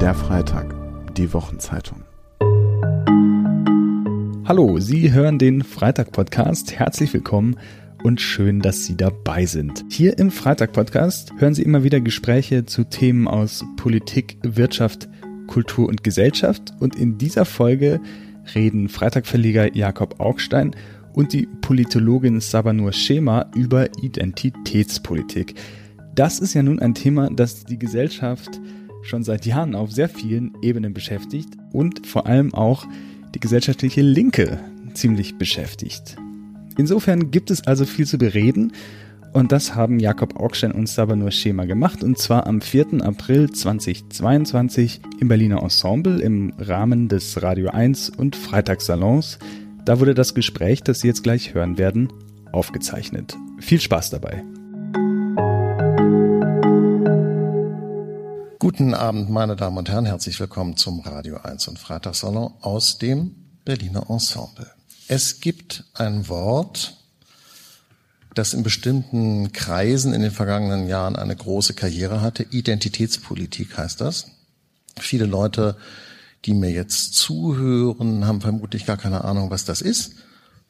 Der Freitag, die Wochenzeitung. Hallo, Sie hören den Freitag-Podcast. Herzlich willkommen und schön, dass Sie dabei sind. Hier im Freitag-Podcast hören Sie immer wieder Gespräche zu Themen aus Politik, Wirtschaft, Kultur und Gesellschaft. Und in dieser Folge reden Freitag-Verleger Jakob Augstein und die Politologin Sabanur Schema über Identitätspolitik. Das ist ja nun ein Thema, das die Gesellschaft schon seit Jahren auf sehr vielen Ebenen beschäftigt und vor allem auch die gesellschaftliche Linke ziemlich beschäftigt. Insofern gibt es also viel zu bereden und das haben Jakob Augstein und Sabanur Schema gemacht und zwar am 4. April 2022 im Berliner Ensemble im Rahmen des Radio 1 und Freitagssalons da wurde das Gespräch, das Sie jetzt gleich hören werden, aufgezeichnet. Viel Spaß dabei. Guten Abend, meine Damen und Herren. Herzlich willkommen zum Radio 1 und Freitagssalon aus dem Berliner Ensemble. Es gibt ein Wort, das in bestimmten Kreisen in den vergangenen Jahren eine große Karriere hatte. Identitätspolitik heißt das. Viele Leute die mir jetzt zuhören, haben vermutlich gar keine Ahnung, was das ist.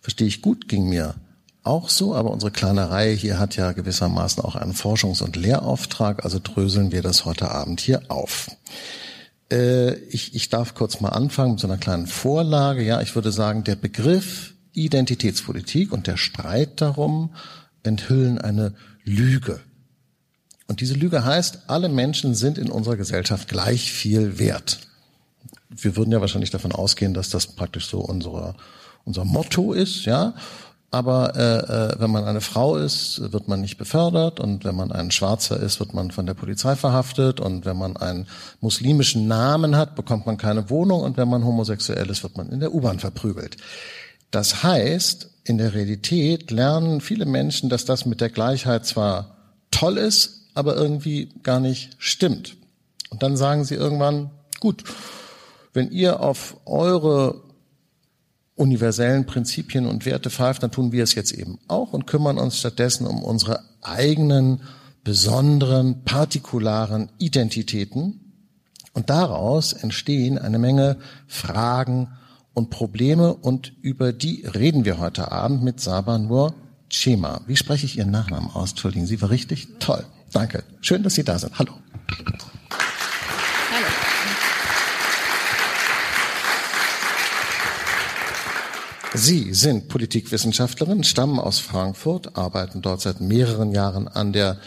Verstehe ich gut, ging mir auch so, aber unsere kleine Reihe hier hat ja gewissermaßen auch einen Forschungs- und Lehrauftrag, also dröseln wir das heute Abend hier auf. Äh, ich, ich darf kurz mal anfangen mit so einer kleinen Vorlage. Ja, ich würde sagen, der Begriff Identitätspolitik und der Streit darum enthüllen eine Lüge. Und diese Lüge heißt, alle Menschen sind in unserer Gesellschaft gleich viel wert wir würden ja wahrscheinlich davon ausgehen, dass das praktisch so unsere, unser Motto ist, ja. Aber äh, äh, wenn man eine Frau ist, wird man nicht befördert und wenn man ein Schwarzer ist, wird man von der Polizei verhaftet und wenn man einen muslimischen Namen hat, bekommt man keine Wohnung und wenn man homosexuell ist, wird man in der U-Bahn verprügelt. Das heißt, in der Realität lernen viele Menschen, dass das mit der Gleichheit zwar toll ist, aber irgendwie gar nicht stimmt. Und dann sagen sie irgendwann, gut, wenn ihr auf eure universellen Prinzipien und Werte pfeift, dann tun wir es jetzt eben auch und kümmern uns stattdessen um unsere eigenen besonderen, partikularen Identitäten. Und daraus entstehen eine Menge Fragen und Probleme und über die reden wir heute Abend mit Saba Nur Chema. Wie spreche ich Ihren Nachnamen aus? Entschuldigen Sie, war richtig? Toll. Danke. Schön, dass Sie da sind. Hallo. Sie sind Politikwissenschaftlerin, stammen aus Frankfurt, arbeiten dort seit mehreren Jahren an der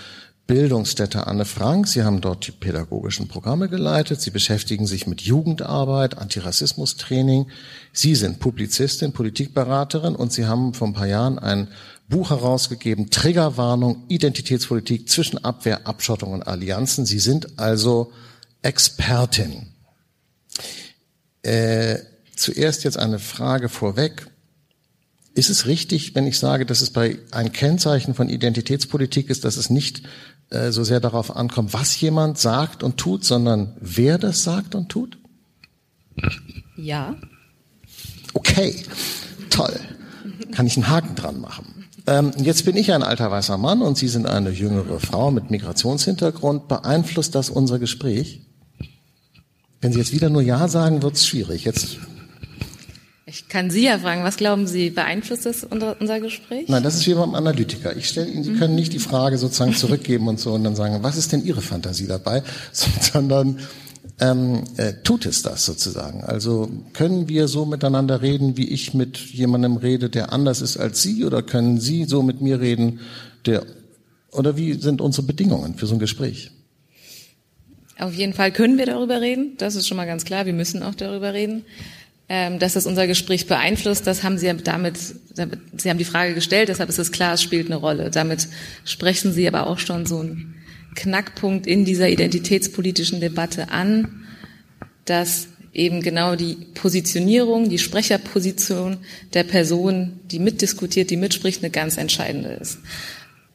Bildungsstätte Anne Frank. Sie haben dort die pädagogischen Programme geleitet. Sie beschäftigen sich mit Jugendarbeit, Antirassismustraining. Sie sind Publizistin, Politikberaterin und Sie haben vor ein paar Jahren ein Buch herausgegeben, Triggerwarnung, Identitätspolitik zwischen Abwehr, Abschottung und Allianzen. Sie sind also Expertin. Äh, zuerst jetzt eine Frage vorweg. Ist es richtig, wenn ich sage, dass es bei ein Kennzeichen von Identitätspolitik ist, dass es nicht äh, so sehr darauf ankommt, was jemand sagt und tut, sondern wer das sagt und tut? Ja. Okay, toll. Kann ich einen Haken dran machen. Ähm, jetzt bin ich ein alter weißer Mann und Sie sind eine jüngere Frau mit Migrationshintergrund. Beeinflusst das unser Gespräch? Wenn Sie jetzt wieder nur Ja sagen, wird es schwierig. Jetzt ich kann Sie ja fragen, was glauben Sie, beeinflusst das unser, Gespräch? Nein, das ist wie beim Analytiker. Ich stelle Ihnen, Sie können nicht die Frage sozusagen zurückgeben und so und dann sagen, was ist denn Ihre Fantasie dabei, sondern ähm, äh, tut es das sozusagen? Also können wir so miteinander reden, wie ich mit jemandem rede, der anders ist als Sie, oder können Sie so mit mir reden, der oder wie sind unsere Bedingungen für so ein Gespräch? Auf jeden Fall können wir darüber reden. Das ist schon mal ganz klar. Wir müssen auch darüber reden ähm, dass das unser Gespräch beeinflusst, das haben Sie damit, Sie haben die Frage gestellt, deshalb ist es klar, es spielt eine Rolle. Damit sprechen Sie aber auch schon so einen Knackpunkt in dieser identitätspolitischen Debatte an, dass eben genau die Positionierung, die Sprecherposition der Person, die mitdiskutiert, die mitspricht, eine ganz entscheidende ist.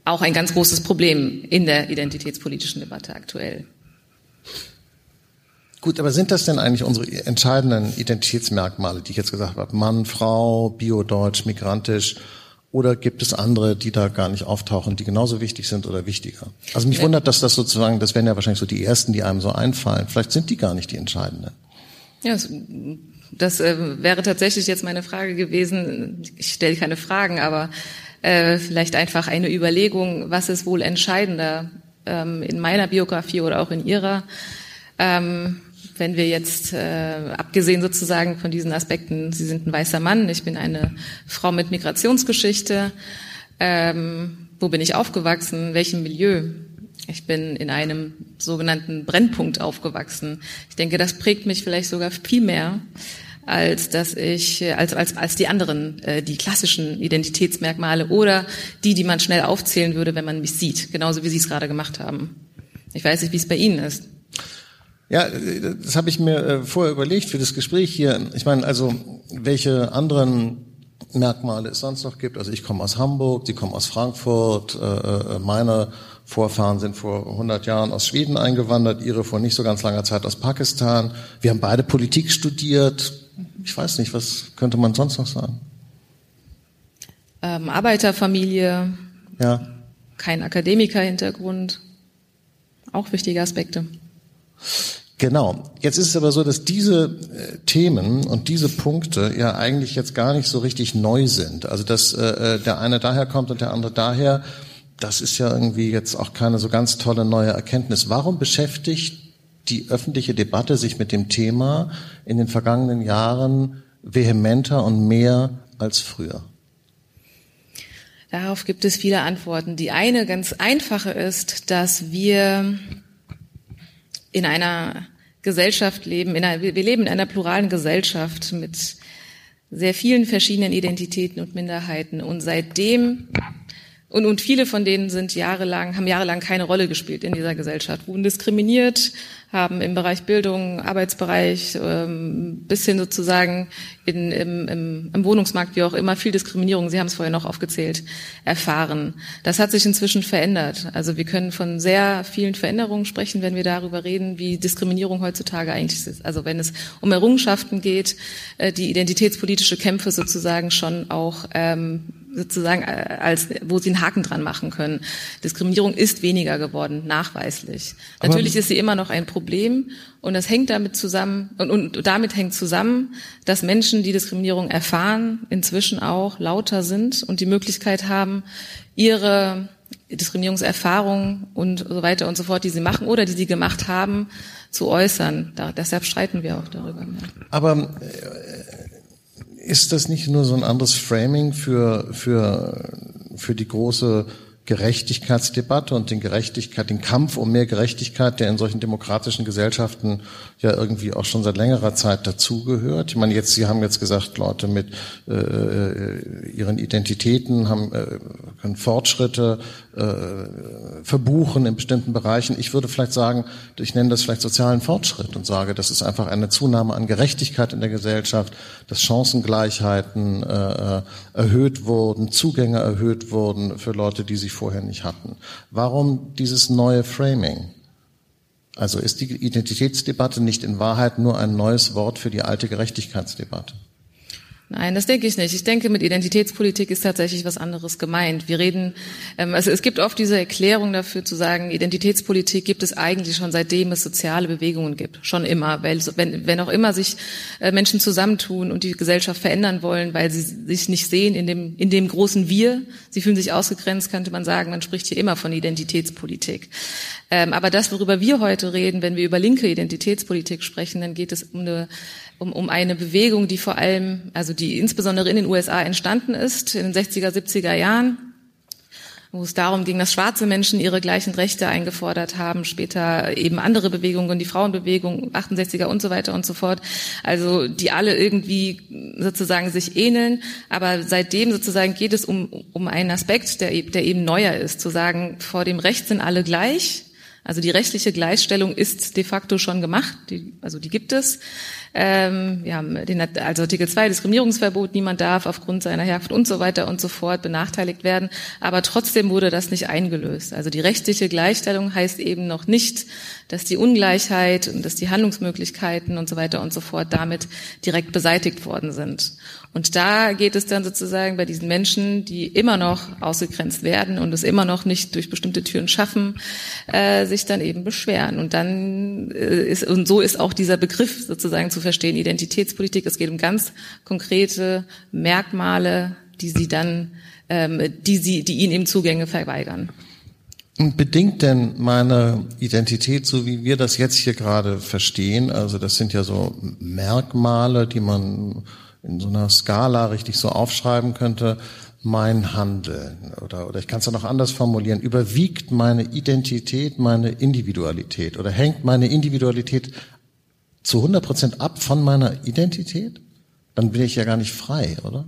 Auch ein ganz großes Problem in der identitätspolitischen Debatte aktuell. Gut, aber sind das denn eigentlich unsere entscheidenden Identitätsmerkmale, die ich jetzt gesagt habe? Mann, Frau, biodeutsch, migrantisch Oder gibt es andere, die da gar nicht auftauchen, die genauso wichtig sind oder wichtiger? Also mich ja. wundert, dass das sozusagen, das wären ja wahrscheinlich so die ersten, die einem so einfallen. Vielleicht sind die gar nicht die entscheidenden. Ja, das äh, wäre tatsächlich jetzt meine Frage gewesen. Ich stelle keine Fragen, aber äh, vielleicht einfach eine Überlegung, was ist wohl entscheidender ähm, in meiner Biografie oder auch in Ihrer? Ähm, wenn wir jetzt, äh, abgesehen sozusagen von diesen Aspekten, Sie sind ein weißer Mann, ich bin eine Frau mit Migrationsgeschichte, ähm, wo bin ich aufgewachsen, welchem Milieu? Ich bin in einem sogenannten Brennpunkt aufgewachsen. Ich denke, das prägt mich vielleicht sogar viel mehr als dass ich als als als die anderen äh, die klassischen Identitätsmerkmale oder die die man schnell aufzählen würde wenn man mich sieht genauso wie Sie es gerade gemacht haben ich weiß nicht wie es bei Ihnen ist ja, das habe ich mir äh, vorher überlegt für das Gespräch hier. Ich meine, also welche anderen Merkmale es sonst noch gibt. Also ich komme aus Hamburg, Sie kommen aus Frankfurt, äh, äh meine Vorfahren sind vor 100 Jahren aus Schweden eingewandert, Ihre vor nicht so ganz langer Zeit aus Pakistan. Wir haben beide Politik studiert. Ich weiß nicht, was könnte man sonst noch sagen? Ähm, Arbeiterfamilie. Ja. Kein Akademiker-Hintergrund. Auch wichtige Aspekte. Genau. Jetzt ist es aber so, dass diese äh, Themen und diese Punkte ja eigentlich jetzt gar nicht so richtig neu sind. Also dass äh, äh, der eine daher kommt und der andere daher, das ist ja irgendwie jetzt auch keine so ganz tolle neue Erkenntnis. Warum beschäftigt die öffentliche Debatte sich mit dem Thema in den vergangenen Jahren vehementer und mehr als früher? Darauf gibt es viele Antworten. Die eine ganz einfache ist, dass wir in einer Gesellschaft leben, in einer, wir leben in einer pluralen Gesellschaft mit sehr vielen verschiedenen Identitäten und Minderheiten. Und seitdem und, und viele von denen sind jahrelang, haben jahrelang keine Rolle gespielt in dieser Gesellschaft, wurden diskriminiert, haben im Bereich Bildung, Arbeitsbereich ähm, bis hin sozusagen in, im, im, im Wohnungsmarkt, wie auch immer, viel Diskriminierung, Sie haben es vorher noch aufgezählt, erfahren. Das hat sich inzwischen verändert. Also wir können von sehr vielen Veränderungen sprechen, wenn wir darüber reden, wie Diskriminierung heutzutage eigentlich ist. Also wenn es um Errungenschaften geht, äh, die identitätspolitische Kämpfe sozusagen schon auch ähm, sozusagen äh, als wo sie einen Haken dran machen können. Diskriminierung ist weniger geworden, nachweislich. Aber Natürlich ist sie immer noch ein Problem und das hängt damit zusammen und, und damit hängt zusammen, dass Menschen, die Diskriminierung erfahren, inzwischen auch lauter sind und die Möglichkeit haben, ihre Diskriminierungserfahrungen und so weiter und so fort, die sie machen oder die sie gemacht haben, zu äußern. Da, deshalb streiten wir auch darüber. Aber äh, ist das nicht nur so ein anderes Framing für, für, für die große Gerechtigkeitsdebatte und den Gerechtigkeit, den Kampf um mehr Gerechtigkeit, der in solchen demokratischen Gesellschaften ja irgendwie auch schon seit längerer Zeit dazugehört. Ich meine, jetzt Sie haben jetzt gesagt, Leute mit äh, äh ihren Identitäten haben äh, können Fortschritte äh, verbuchen in bestimmten Bereichen. Ich würde vielleicht sagen, ich nenne das vielleicht sozialen Fortschritt und sage, das ist einfach eine Zunahme an Gerechtigkeit in der Gesellschaft, dass Chancengleichheiten äh, äh erhöht wurden, Zugänge erhöht wurden für Leute, die sie vorher nicht hatten. Warum dieses neue Framing? Also ist die Identitätsdebatte nicht in Wahrheit nur ein neues Wort für die alte Gerechtigkeitsdebatte? Nein, das denke ich nicht. Ich denke, mit Identitätspolitik ist tatsächlich was anderes gemeint. Wir reden, ähm, also es gibt oft diese Erklärung dafür zu sagen, Identitätspolitik gibt es eigentlich schon seitdem es soziale Bewegungen gibt. Schon immer, weil wenn, wenn auch immer sich äh, Menschen zusammentun und die Gesellschaft verändern wollen, weil sie sich nicht sehen in dem, in dem großen Wir, sie fühlen sich ausgegrenzt, könnte man sagen, man spricht hier immer von Identitätspolitik. Ähm, aber das, worüber wir heute reden, wenn wir über linke Identitätspolitik sprechen, dann geht es um eine um, um eine Bewegung, die vor allem, also die insbesondere in den USA entstanden ist, in den 60er, 70er Jahren, wo es darum ging, dass schwarze Menschen ihre gleichen Rechte eingefordert haben, später eben andere Bewegungen, die Frauenbewegung, 68er und so weiter und so fort, also die alle irgendwie sozusagen sich ähneln, aber seitdem sozusagen geht es um, um einen Aspekt, der, der eben neuer ist, zu sagen, vor dem Recht sind alle gleich, Also die rechtliche Gleichstellung ist de facto schon gemacht, die, also die gibt es. Ähm, wir haben den, also Artikel 2 Diskriminierungsverbot, niemand darf aufgrund seiner Herkunft und so weiter und so fort benachteiligt werden, aber trotzdem wurde das nicht eingelöst. Also die rechtliche Gleichstellung heißt eben noch nicht, dass die Ungleichheit und dass die Handlungsmöglichkeiten und so weiter und so fort damit direkt beseitigt worden sind. Und da geht es dann sozusagen bei diesen Menschen, die immer noch ausgegrenzt werden und es immer noch nicht durch bestimmte Türen schaffen, äh, sich dann eben beschweren. Und dann äh, ist, und so ist auch dieser Begriff sozusagen zu verstehen, Identitätspolitik. Es geht um ganz konkrete Merkmale, die sie dann, ähm, die sie, die ihnen eben Zugänge verweigern. Bedingt denn meine Identität, so wie wir das jetzt hier gerade verstehen, also das sind ja so Merkmale, die man in so einer Skala richtig so aufschreiben könnte, mein Handeln oder, oder ich kann es auch noch anders formulieren, überwiegt meine Identität, meine Individualität oder hängt meine Individualität zu 100 Prozent ab von meiner Identität? Dann bin ich ja gar nicht frei, oder?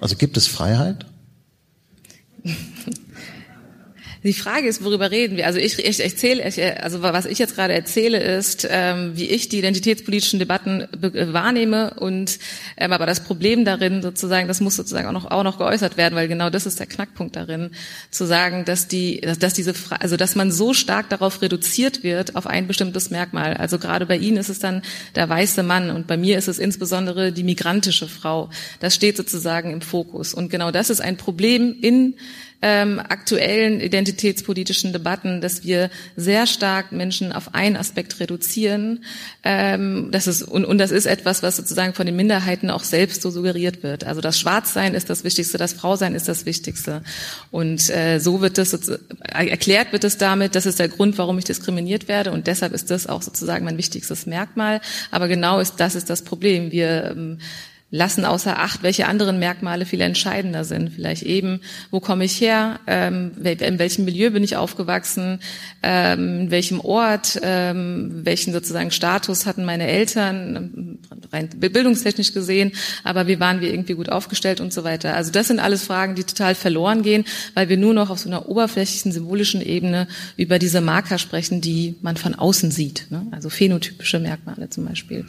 Also gibt es Freiheit? Die Frage ist, worüber reden wir? Also ich, ich erzähle, ich, also was ich jetzt gerade erzähle, ist, ähm, wie ich die identitätspolitischen Debatten äh, wahrnehme und ähm, aber das Problem darin sozusagen, das muss sozusagen auch noch auch noch geäußert werden, weil genau das ist der Knackpunkt darin, zu sagen, dass die, dass, dass diese, also dass man so stark darauf reduziert wird auf ein bestimmtes Merkmal. Also gerade bei Ihnen ist es dann der weiße Mann und bei mir ist es insbesondere die migrantische Frau. Das steht sozusagen im Fokus und genau das ist ein Problem in ähm, aktuellen identitätspolitischen Debatten, dass wir sehr stark Menschen auf einen Aspekt reduzieren. Ähm, das ist, und, und das ist etwas, was sozusagen von den Minderheiten auch selbst so suggeriert wird. Also das Schwarzsein ist das Wichtigste, das Frausein ist das Wichtigste. Und äh, so wird das erklärt wird es damit, das ist der Grund, warum ich diskriminiert werde. Und deshalb ist das auch sozusagen mein wichtigstes Merkmal. Aber genau ist das ist das Problem. Wir ähm, lassen außer Acht, welche anderen Merkmale viel entscheidender sind. Vielleicht eben, wo komme ich her, ähm, in welchem Milieu bin ich aufgewachsen, ähm, in welchem Ort, ähm, welchen sozusagen Status hatten meine Eltern, rein bildungstechnisch gesehen, aber wie waren wir irgendwie gut aufgestellt und so weiter. Also das sind alles Fragen, die total verloren gehen, weil wir nur noch auf so einer oberflächlichen, symbolischen Ebene über diese Marker sprechen, die man von außen sieht. Ne? Also phänotypische Merkmale zum Beispiel.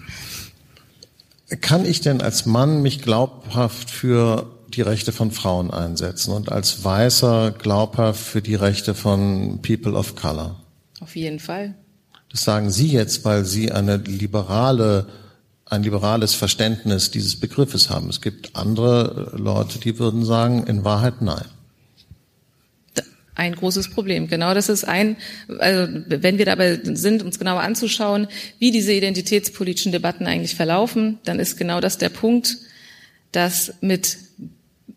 Kann ich denn als Mann mich glaubhaft für die Rechte von Frauen einsetzen und als Weißer glaubhaft für die Rechte von People of Color? Auf jeden Fall. Das sagen Sie jetzt, weil Sie eine liberale, ein liberales Verständnis dieses Begriffes haben. Es gibt andere Leute, die würden sagen, in Wahrheit nein ein großes Problem. Genau das ist ein, also wenn wir dabei sind, uns genauer anzuschauen, wie diese identitätspolitischen Debatten eigentlich verlaufen, dann ist genau das der Punkt, dass mit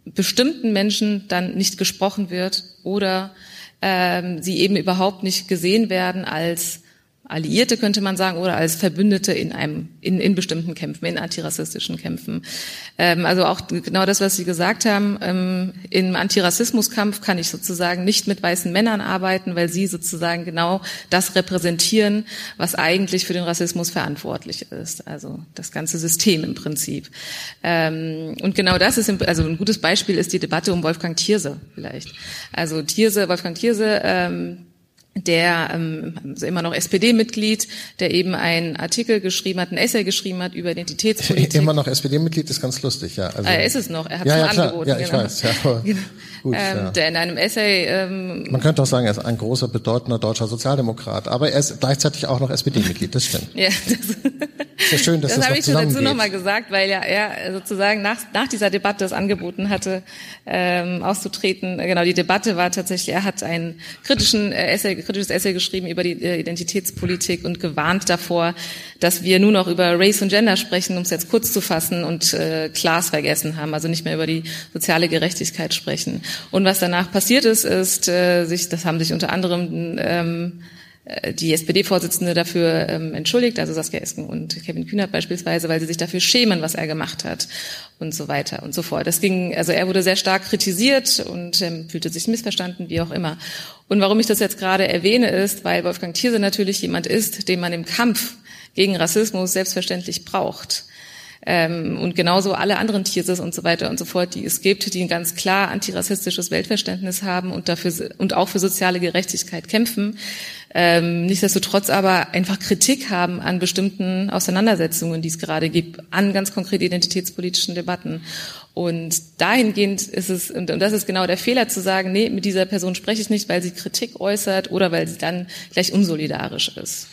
bestimmten Menschen dann nicht gesprochen wird oder ähm, sie eben überhaupt nicht gesehen werden als Alliierte könnte man sagen oder als Verbündete in einem in, in bestimmten Kämpfen, in antirassistischen Kämpfen. Ähm, also auch genau das, was Sie gesagt haben. Ähm, Im Antirassismuskampf kann ich sozusagen nicht mit weißen Männern arbeiten, weil sie sozusagen genau das repräsentieren, was eigentlich für den Rassismus verantwortlich ist. Also das ganze System im Prinzip. Ähm, und genau das ist, im, also ein gutes Beispiel ist die Debatte um Wolfgang Thierse vielleicht. Also Thierse, Wolfgang Thierse. Ähm, der ähm, also immer noch SPD-Mitglied, der eben einen Artikel geschrieben hat, ein Essay geschrieben hat über Identitätspolitik. Immer noch SPD-Mitglied ist ganz lustig, ja. Also, er ist es noch, er hat ja, es ja, angeboten. Ja, ich genau. weiß. Ja, aber genau. Gut, ähm, ja. Der in einem Essay... Ähm, Man könnte auch sagen, er ist ein großer, bedeutender deutscher Sozialdemokrat, aber er ist gleichzeitig auch noch SPD-Mitglied, das stimmt. ja, das, Sehr schön, dass das das habe ich schon dazu nochmal gesagt, weil ja er sozusagen nach, nach dieser Debatte es angeboten hatte, ähm, auszutreten. Genau, die Debatte war tatsächlich, er hat einen kritischen äh, Essay, kritisches Essay geschrieben über die äh, Identitätspolitik und gewarnt davor, dass wir nur noch über Race und Gender sprechen, um es jetzt kurz zu fassen, und äh, Class vergessen haben, also nicht mehr über die soziale Gerechtigkeit sprechen. Und was danach passiert ist, ist, äh, sich, das haben sich unter anderem ähm, äh, die SPD-Vorsitzende dafür ähm, entschuldigt, also Saskia Esken und Kevin Kühnert beispielsweise, weil sie sich dafür schämen, was er gemacht hat und so weiter und so fort. Das ging, also er wurde sehr stark kritisiert und ähm, fühlte sich missverstanden, wie auch immer. Und warum ich das jetzt gerade erwähne, ist, weil Wolfgang Thierse natürlich jemand ist, den man im Kampf gegen Rassismus selbstverständlich braucht. Ähm, und genauso alle anderen Theses und so weiter und so fort, die es gibt, die ein ganz klar antirassistisches Weltverständnis haben und dafür und auch für soziale Gerechtigkeit kämpfen. Ähm, nichtsdestotrotz aber einfach Kritik haben an bestimmten Auseinandersetzungen, die es gerade gibt, an ganz konkret identitätspolitischen Debatten. Und dahingehend ist es, und das ist genau der Fehler zu sagen, nee, mit dieser Person spreche ich nicht, weil sie Kritik äußert oder weil sie dann gleich unsolidarisch ist.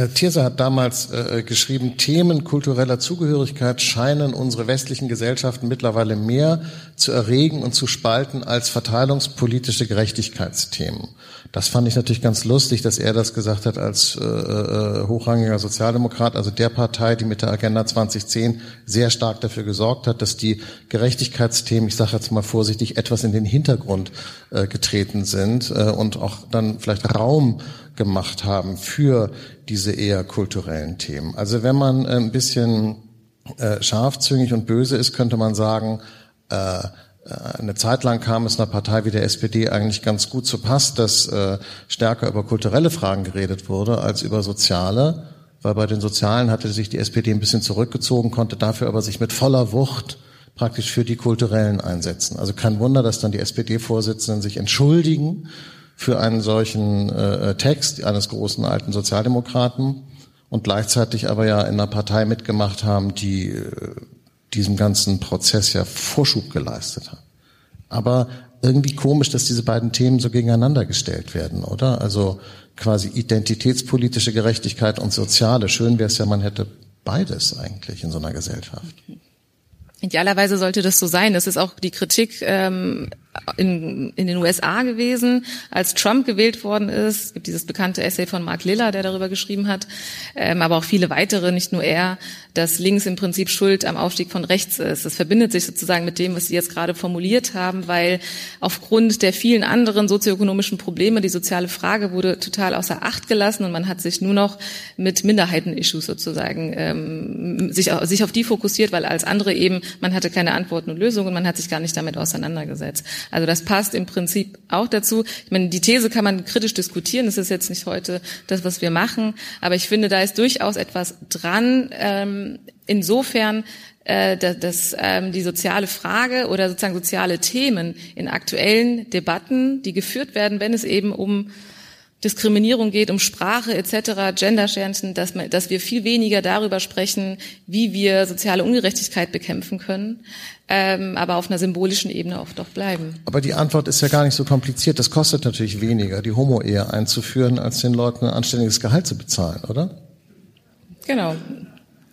Äh, Thierse hat damals äh, geschrieben, Themen kultureller Zugehörigkeit scheinen unsere westlichen Gesellschaften mittlerweile mehr zu erregen und zu spalten als verteilungspolitische Gerechtigkeitsthemen. Das fand ich natürlich ganz lustig, dass er das gesagt hat als äh, äh, hochrangiger Sozialdemokrat, also der Partei, die mit der Agenda 2010 sehr stark dafür gesorgt hat, dass die Gerechtigkeitsthemen, ich sage jetzt mal vorsichtig, etwas in den Hintergrund äh, getreten sind äh, und auch dann vielleicht Raum gemacht haben für diese eher kulturellen Themen. Also wenn man äh, ein bisschen äh, scharfzüngig und böse ist, könnte man sagen, äh, eine Zeit lang kam es einer Partei wie der SPD eigentlich ganz gut zu Pass, dass äh, stärker über kulturelle Fragen geredet wurde als über soziale, weil bei den Sozialen hatte sich die SPD ein bisschen zurückgezogen, konnte dafür aber sich mit voller Wucht praktisch für die kulturellen einsetzen. Also kein Wunder, dass dann die SPD-Vorsitzenden sich entschuldigen für einen solchen äh, Text eines großen alten Sozialdemokraten und gleichzeitig aber ja in einer Partei mitgemacht haben, die äh, diesem ganzen Prozess ja Vorschub geleistet hat. Aber irgendwie komisch, dass diese beiden Themen so gegeneinander gestellt werden, oder? Also quasi identitätspolitische Gerechtigkeit und soziale. Schön wäre es ja, man hätte beides eigentlich in so einer Gesellschaft. Idealerweise sollte das so sein. Das ist auch die Kritik ähm, in, in den USA gewesen, als Trump gewählt worden ist. Es gibt dieses bekannte Essay von Mark Liller, der darüber geschrieben hat, ähm, aber auch viele weitere, nicht nur er, dass links im Prinzip schuld am Aufstieg von rechts ist. Das verbindet sich sozusagen mit dem, was Sie jetzt gerade formuliert haben, weil aufgrund der vielen anderen sozioökonomischen Probleme die soziale Frage wurde total außer Acht gelassen und man hat sich nur noch mit Minderheiten-Issues sozusagen ähm, sich, sich auf die fokussiert, weil als andere eben, man hatte keine Antworten und Lösungen, man hat sich gar nicht damit auseinandergesetzt. Also das passt im Prinzip auch dazu. Ich meine, die These kann man kritisch diskutieren. Das ist jetzt nicht heute das, was wir machen. Aber ich finde, da ist durchaus etwas dran. Ähm, insofern, äh, dass, ähm, die soziale Frage oder sozusagen soziale Themen in aktuellen Debatten, die geführt werden, wenn es eben um Diskriminierung geht, um Sprache etc., Genderchancen, dass, dass wir viel weniger darüber sprechen, wie wir soziale Ungerechtigkeit bekämpfen können, ähm, aber auf einer symbolischen Ebene oft auch bleiben. Aber die Antwort ist ja gar nicht so kompliziert. Das kostet natürlich weniger, die Homo-Ehe einzuführen, als den Leuten ein anständiges Gehalt zu bezahlen, oder? Genau.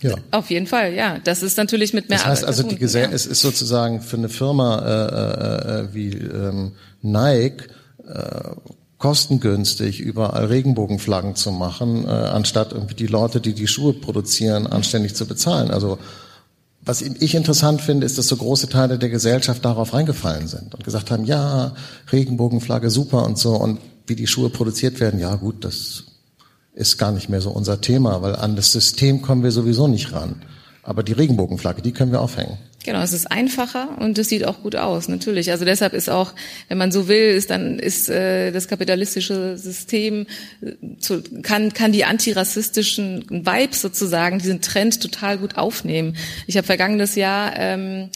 Ja. Auf jeden Fall, ja. Das ist natürlich mit mehr Das heißt also, die Gesell ja. es ist sozusagen für eine Firma äh, äh, äh wie ähm, Nike äh, kostengünstig überall Regenbogenflaggen zu machen, äh, anstatt irgendwie die Leute, die die Schuhe produzieren, anständig zu bezahlen. Also was ich interessant finde, ist, dass so große Teile der Gesellschaft darauf reingefallen sind und gesagt haben, ja, Regenbogenflagge super und so und wie die Schuhe produziert werden, ja gut, das ist gar nicht mehr so unser Thema, weil an das System kommen wir sowieso nicht ran. Aber die Regenbogenflagge, die können wir aufhängen. Genau, es ist einfacher und es sieht auch gut aus, natürlich. Also deshalb ist auch, wenn man so will, ist dann ist äh, das kapitalistische System äh, zu, kann kann die antirassistischen Vibes sozusagen diesen Trend total gut aufnehmen. Ich habe vergangenes Jahr ähm,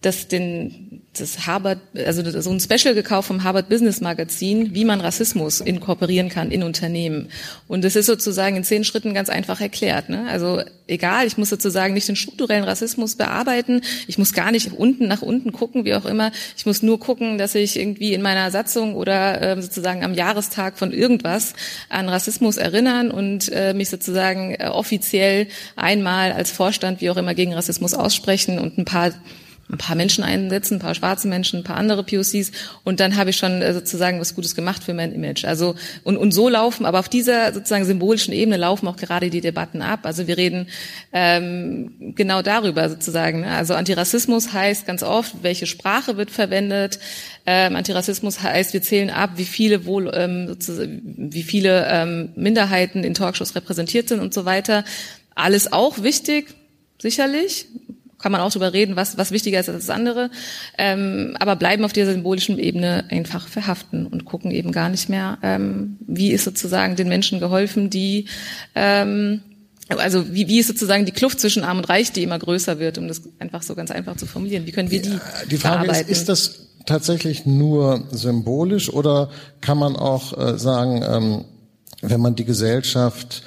das den das Harvard, also so ein Special gekauft vom Harvard Business Magazin, wie man Rassismus inkorporieren kann in Unternehmen. Und das ist sozusagen in zehn Schritten ganz einfach erklärt. Ne? Also egal, ich muss sozusagen nicht den strukturellen Rassismus bearbeiten, ich muss gar nicht unten nach unten gucken, wie auch immer. Ich muss nur gucken, dass ich irgendwie in meiner Satzung oder äh, sozusagen am Jahrestag von irgendwas an Rassismus erinnern und äh, mich sozusagen äh, offiziell einmal als Vorstand, wie auch immer, gegen Rassismus aussprechen und ein paar ein paar Menschen einsetzen, ein paar schwarze Menschen, ein paar andere POCs und dann habe ich schon äh, sozusagen was Gutes gemacht für mein Image. Also und, und so laufen, aber auf dieser sozusagen symbolischen Ebene laufen auch gerade die Debatten ab. Also wir reden ähm, genau darüber sozusagen. Also Antirassismus heißt ganz oft, welche Sprache wird verwendet. Ähm, Antirassismus heißt, wir zählen ab, wie viele wohl, ähm, wie viele ähm, Minderheiten in Talkshows repräsentiert sind und so weiter. Alles auch wichtig, sicherlich kann man auch drüber reden, was, was wichtiger ist als das andere, ähm, aber bleiben auf dieser symbolischen Ebene einfach verhaften und gucken eben gar nicht mehr, ähm, wie ist sozusagen den Menschen geholfen, die ähm, also wie, wie ist sozusagen die Kluft zwischen Arm und Reich, die immer größer wird, um das einfach so ganz einfach zu formulieren? Wie können wir die Die Frage bearbeiten? ist, ist das tatsächlich nur symbolisch oder kann man auch äh, sagen, ähm, wenn man die Gesellschaft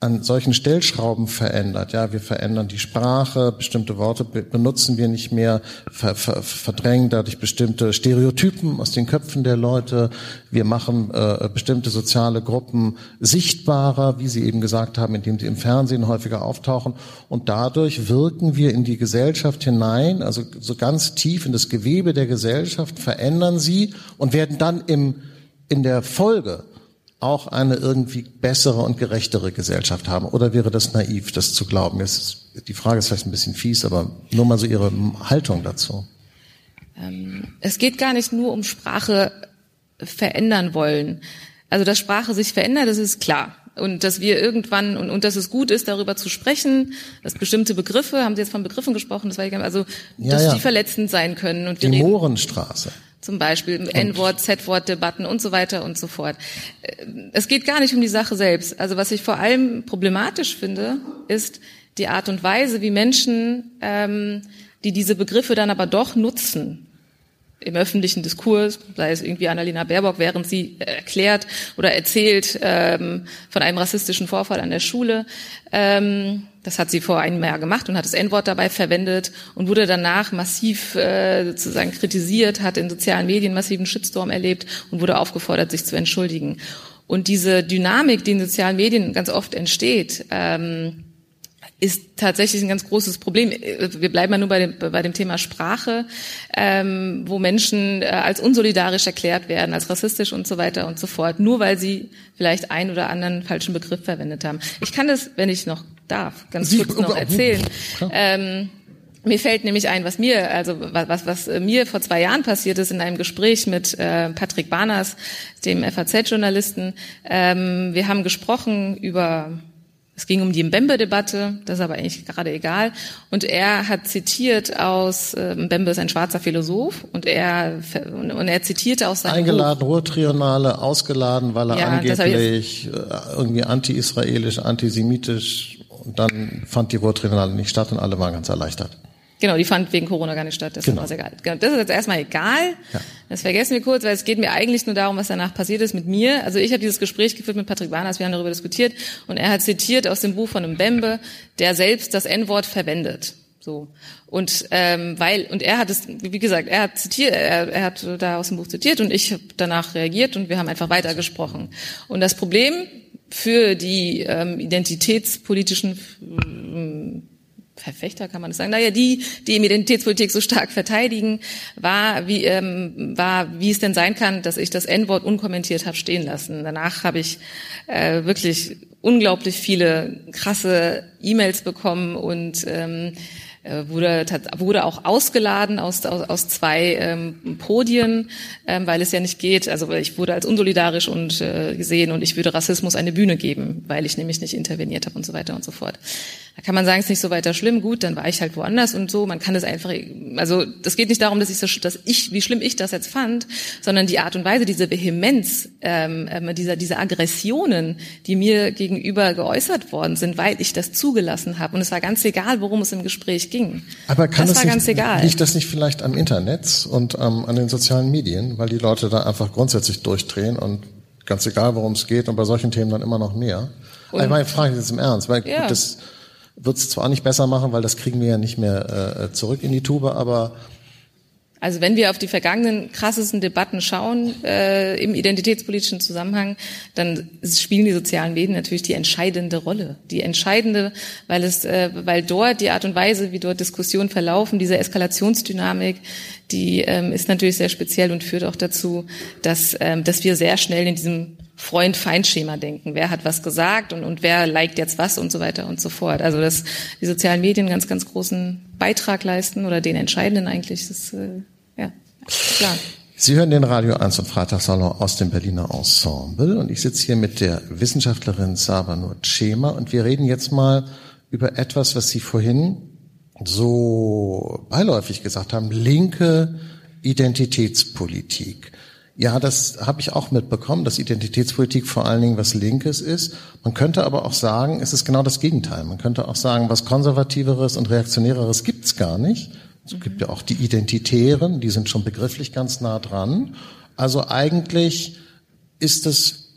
an solchen Stellschrauben verändert. Ja, wir verändern die Sprache, bestimmte Worte be benutzen wir nicht mehr, ver ver verdrängen dadurch bestimmte Stereotypen aus den Köpfen der Leute. Wir machen äh, bestimmte soziale Gruppen sichtbarer, wie Sie eben gesagt haben, indem sie im Fernsehen häufiger auftauchen. Und dadurch wirken wir in die Gesellschaft hinein, also so ganz tief in das Gewebe der Gesellschaft, verändern sie und werden dann im, in der Folge auch eine irgendwie bessere und gerechtere Gesellschaft haben? Oder wäre das naiv, das zu glauben? Jetzt, die Frage ist vielleicht ein bisschen fies, aber nur mal so Ihre Haltung dazu. Ähm, es geht gar nicht nur um Sprache verändern wollen. Also, dass Sprache sich verändert, das ist klar. Und dass wir irgendwann, und, und dass es gut ist, darüber zu sprechen, dass bestimmte Begriffe, haben Sie jetzt von Begriffen gesprochen, das war ich, also, Ja, dass ja. die verletzend sein können. Und Die reden- Mohrenstraße. Zum Beispiel N-Wort, Z-Wort-Debatten und so weiter und so fort. Äh, Es geht gar nicht um die Sache selbst. Also was ich vor allem problematisch finde, ist die Art und Weise, wie Menschen, ähm, die diese Begriffe dann aber doch nutzen, im öffentlichen Diskurs, sei es irgendwie Annalena Baerbock, während sie erklärt oder erzählt ähm, von einem rassistischen Vorfall an der Schule. Ähm, das hat sie vor einem Jahr gemacht und hat das N-Wort dabei verwendet und wurde danach massiv äh, sozusagen kritisiert, hat in sozialen Medien massiven Shitstorm erlebt und wurde aufgefordert, sich zu entschuldigen. Und diese Dynamik, die in sozialen Medien ganz oft entsteht, ähm, ist tatsächlich ein ganz großes Problem. Wir bleiben ja nur bei dem, bei dem Thema Sprache, ähm, wo Menschen äh, als unsolidarisch erklärt werden, als rassistisch und so weiter und so fort, nur weil sie vielleicht einen oder anderen falschen Begriff verwendet haben. Ich kann das, wenn ich noch darf, ganz Sie- kurz noch erzählen. Ähm, mir fällt nämlich ein, was mir, also was, was, was mir vor zwei Jahren passiert ist in einem Gespräch mit äh, Patrick Barners, dem FAZ-Journalisten. Ähm, wir haben gesprochen über es ging um die Mbembe-Debatte, das ist aber eigentlich gerade egal. Und er hat zitiert aus, äh, Mbembe ist ein schwarzer Philosoph, und er, und und er zitierte aus seinem Buch. Eingeladen, Ruhrtrionale, ausgeladen, weil er Ja, angeblich äh, irgendwie anti-israelisch, antisemitisch dann fand die Ruhrtrionale nicht statt und alle waren ganz erleichtert. Genau, die fand wegen Corona gar nicht statt. Das Genau. ist egal. Genau, das ist jetzt erstmal egal. Ja. Das vergessen wir kurz, weil es geht mir eigentlich nur darum, was danach passiert ist mit mir. Also ich habe dieses Gespräch geführt mit Patrick Warners, wir haben darüber diskutiert und er hat zitiert aus dem Buch von einem Bembe, der selbst das N-Wort verwendet. So und ähm, weil und er hat es, wie gesagt, er hat zitiert, er, er hat da aus dem Buch zitiert und ich habe danach reagiert und wir haben einfach weitergesprochen. Und das Problem für die ähm, identitätspolitischen ähm, Verfechter kann man das sagen. Naja, die, die im Identitätspolitik so stark verteidigen, war, wie, ähm, war, wie es denn sein kann, dass ich das N-Wort unkommentiert habe stehen lassen. Danach habe ich äh, wirklich unglaublich viele krasse E-Mails bekommen und ähm, äh, wurde, tat- wurde auch ausgeladen aus, aus, aus zwei ähm, Podien, ähm, weil es ja nicht geht. Also ich wurde als unsolidarisch und äh, gesehen und ich würde Rassismus eine Bühne geben, weil ich nämlich nicht interveniert habe und so weiter und so fort. Da kann man sagen, es ist nicht so weiter schlimm. Gut, dann war ich halt woanders und so. Man kann das einfach, also das geht nicht darum, dass ich, so, dass ich, wie schlimm ich das jetzt fand, sondern die Art und Weise, diese Vehemenz, ähm, ähm, dieser, diese Aggressionen, die mir gegenüber geäußert worden sind, weil ich das zugelassen habe. Und es war ganz egal, worum es im Gespräch ging. Aber kann das das war nicht, ganz egal. liegt das nicht vielleicht am Internet und ähm, an den sozialen Medien, weil die Leute da einfach grundsätzlich durchdrehen und ganz egal, worum es geht und bei solchen Themen dann immer noch mehr? Und- ich meine, frage ich jetzt im Ernst, weil Ja. gut, das wird es zwar auch nicht besser machen, weil das kriegen wir ja nicht mehr äh, zurück in die Tube, aber Also wenn wir auf die vergangenen krassesten Debatten schauen äh, im identitätspolitischen Zusammenhang, dann spielen die sozialen Medien natürlich die entscheidende Rolle. Die entscheidende, weil es, äh, weil dort die Art und Weise, wie dort Diskussionen verlaufen, diese Eskalationsdynamik, die ähm, ist natürlich sehr speziell und führt auch dazu, dass ähm, dass wir sehr schnell in diesem Freund-Feind-Schema denken. Wer hat was gesagt und, und wer liked jetzt was und so weiter und so fort. Also dass die sozialen Medien einen ganz, ganz großen Beitrag leisten oder den entscheidenden eigentlich. Ist, äh, ja, klar. Sie hören den Radio 1 und Freitagssalon aus dem Berliner Ensemble und ich sitze hier mit der Wissenschaftlerin Sabanur Cema und wir reden jetzt mal über etwas, was Sie vorhin so beiläufig gesagt haben, linke Identitätspolitik. Ja, das habe ich auch mitbekommen, dass Identitätspolitik vor allen Dingen was Linkes ist. Man könnte aber auch sagen, es ist genau das Gegenteil. Man könnte auch sagen, was Konservativeres und Reaktionäreres gibt's gar nicht. Es gibt ja auch die Identitären, die sind schon begrifflich ganz nah dran. Also eigentlich ist es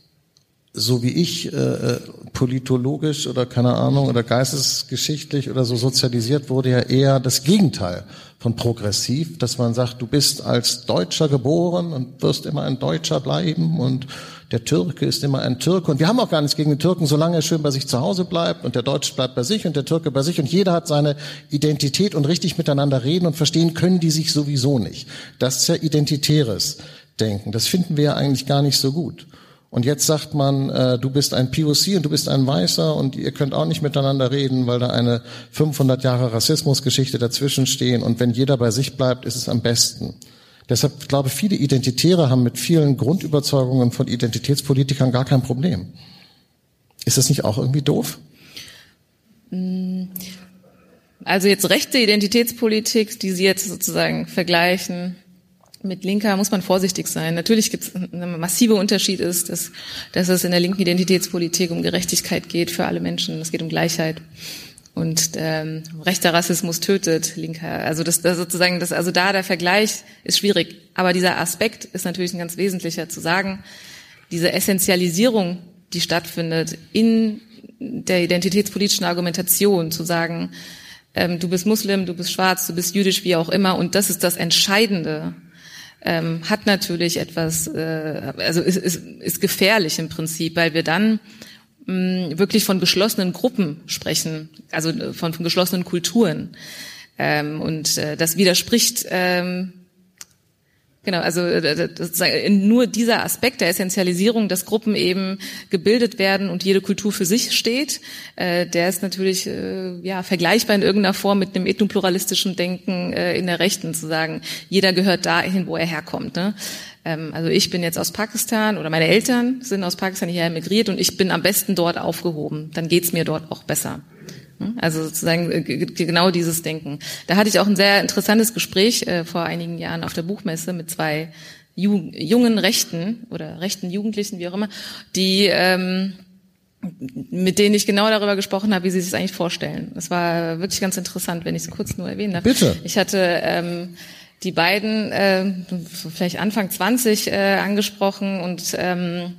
so wie ich äh, äh, politologisch oder keine Ahnung oder geistesgeschichtlich oder so sozialisiert wurde, ja eher das Gegenteil von progressiv, dass man sagt, du bist als Deutscher geboren und wirst immer ein Deutscher bleiben und der Türke ist immer ein Türke und wir haben auch gar nichts gegen den Türken, solange er schön bei sich zu Hause bleibt und der Deutsche bleibt bei sich und der Türke bei sich und jeder hat seine Identität und richtig miteinander reden und verstehen können die sich sowieso nicht. Das ist ja identitäres Denken. Das finden wir ja eigentlich gar nicht so gut. Und jetzt sagt man, äh, du bist ein POC und du bist ein Weißer und ihr könnt auch nicht miteinander reden, weil da eine 500 Jahre Rassismusgeschichte dazwischen stehen. Und wenn jeder bei sich bleibt, ist es am besten. Deshalb glaube ich, viele Identitäre haben mit vielen Grundüberzeugungen von Identitätspolitikern gar kein Problem. Ist das nicht auch irgendwie doof? Also jetzt rechte Identitätspolitik, die Sie jetzt sozusagen vergleichen, mit Linker muss man vorsichtig sein. Natürlich gibt es ein massiver Unterschied ist, dass, dass es in der linken Identitätspolitik um Gerechtigkeit geht für alle Menschen. Es geht um Gleichheit. Und ähm, rechter Rassismus tötet linker. Also das, das sozusagen, das, also da der Vergleich ist schwierig. Aber dieser Aspekt ist natürlich ein ganz wesentlicher zu sagen. Diese Essentialisierung, die stattfindet in der identitätspolitischen Argumentation, zu sagen, ähm, du bist Muslim, du bist schwarz, du bist jüdisch, wie auch immer, und das ist das Entscheidende ähm, hat natürlich etwas, äh, also ist, ist, ist gefährlich im Prinzip, weil wir dann mh, wirklich von geschlossenen Gruppen sprechen, also äh, von, von geschlossenen Kulturen. Ähm, und äh, das widerspricht ähm, Genau, also äh, nur dieser Aspekt der Essentialisierung, dass Gruppen eben gebildet werden und jede Kultur für sich steht, äh, der ist natürlich äh, ja vergleichbar in irgendeiner Form mit einem ethnopluralistischen Denken in der Rechten, zu sagen, jeder gehört dahin, wo er herkommt. Ne? Ähm, also ich bin jetzt aus Pakistan oder meine Eltern sind aus Pakistan hierher emigriert und ich bin am besten dort aufgehoben. Dann geht's mir dort auch besser. Also sozusagen äh, genau dieses Denken. Da hatte ich auch ein sehr interessantes Gespräch äh, vor einigen Jahren auf der Buchmesse mit zwei Ju jungen Rechten oder rechten Jugendlichen, wie auch immer, die ähm, mit denen ich genau darüber gesprochen habe, wie sie sich das eigentlich vorstellen. Das war wirklich ganz interessant, wenn ich es kurz nur erwähnen darf. Bitte. Ich hatte ähm, die beiden äh, vielleicht Anfang 20 äh, angesprochen und ähm, äh,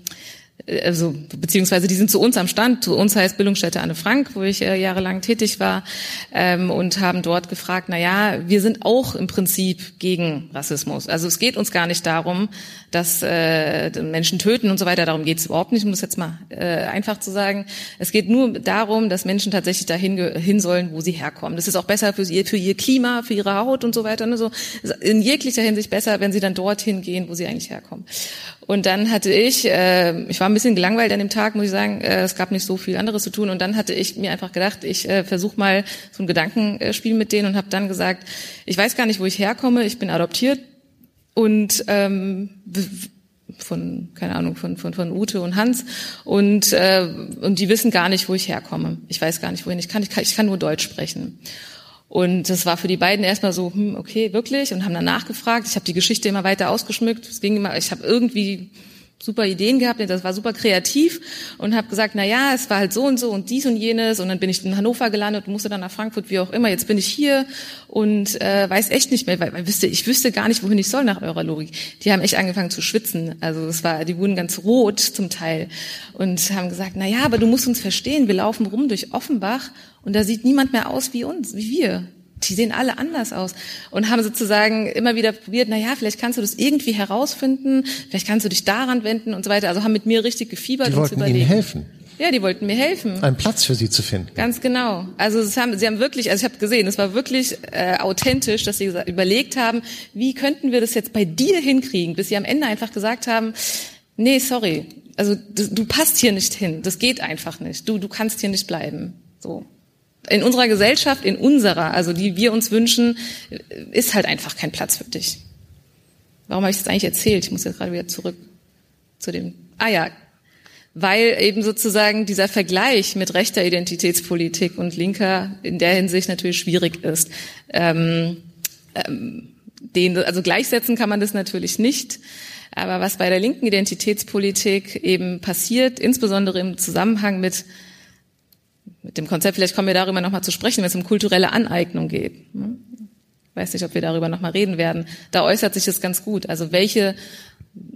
also beziehungsweise die sind zu uns am Stand. Zu uns heißt Bildungsstätte Anne Frank, wo ich äh, jahrelang tätig war, ähm, und haben dort gefragt: Na ja, wir sind auch im Prinzip gegen Rassismus. Also es geht uns gar nicht darum, dass äh, Menschen töten und so weiter. Darum geht es überhaupt nicht, um das jetzt mal äh, einfach zu sagen. Es geht nur darum, dass Menschen tatsächlich dahin hin sollen, wo sie herkommen. Das ist auch besser für ihr, für ihr Klima, für ihre Haut und so weiter. Ne? So in jeglicher Hinsicht besser, wenn sie dann dorthin gehen, wo sie eigentlich herkommen. Und dann hatte ich, äh, ich war ein bisschen gelangweilt an dem Tag, muss ich sagen, äh, es gab nicht so viel anderes zu tun. Und dann hatte ich mir einfach gedacht, ich äh, versuche mal so ein Gedankenspiel mit denen und habe dann gesagt, ich weiß gar nicht, wo ich herkomme, ich bin adoptiert und ähm, von keine Ahnung von von von Ute und Hans und äh, und die wissen gar nicht, wo ich herkomme. Ich weiß gar nicht, wohin ich kann. Ich kann, ich kann nur Deutsch sprechen. Und das war für die beiden erstmal so, hm, okay, wirklich, und haben dann nachgefragt. Ich habe die Geschichte immer weiter ausgeschmückt. Es ging immer, ich habe irgendwie super Ideen gehabt, das war super kreativ und habe gesagt, na ja, es war halt so und so und dies und jenes und dann bin ich in Hannover gelandet musste dann nach Frankfurt, wie auch immer. Jetzt bin ich hier und äh, weiß echt nicht mehr, weil, weil wüsste, ich wüsste gar nicht, wohin ich soll nach eurer Logik. Die haben echt angefangen zu schwitzen, also es war, die wurden ganz rot zum Teil und haben gesagt, na ja, aber du musst uns verstehen, wir laufen rum durch Offenbach und da sieht niemand mehr aus wie uns, wie wir die sehen alle anders aus und haben sozusagen immer wieder probiert, na ja, vielleicht kannst du das irgendwie herausfinden, vielleicht kannst du dich daran wenden und so weiter. Also haben mit mir richtig gefiebert die und zu überlegen. Ihnen helfen. Ja, die wollten mir helfen. Einen Platz für sie zu finden. Ganz genau. Also es haben, sie haben wirklich, also ich habe gesehen, es war wirklich äh, authentisch, dass sie überlegt haben, wie könnten wir das jetzt bei dir hinkriegen, bis sie am Ende einfach gesagt haben, nee, sorry, also du, du passt hier nicht hin, das geht einfach nicht, du, du kannst hier nicht bleiben. So in unserer Gesellschaft, in unserer, also die wir uns wünschen, ist halt einfach kein Platz für dich. Warum habe ich das eigentlich erzählt? Ich muss jetzt gerade wieder zurück zu dem. Ah ja, weil eben sozusagen dieser Vergleich mit rechter Identitätspolitik und linker in der Hinsicht natürlich schwierig ist. Ähm, ähm, den, also gleichsetzen kann man das natürlich nicht. Aber was bei der linken Identitätspolitik eben passiert, insbesondere im Zusammenhang mit, mit dem Konzept, vielleicht kommen wir darüber nochmal zu sprechen, wenn es um kulturelle Aneignung geht. Ne? Weiß nicht, ob wir darüber nochmal reden werden. Da äußert sich das ganz gut. Also welche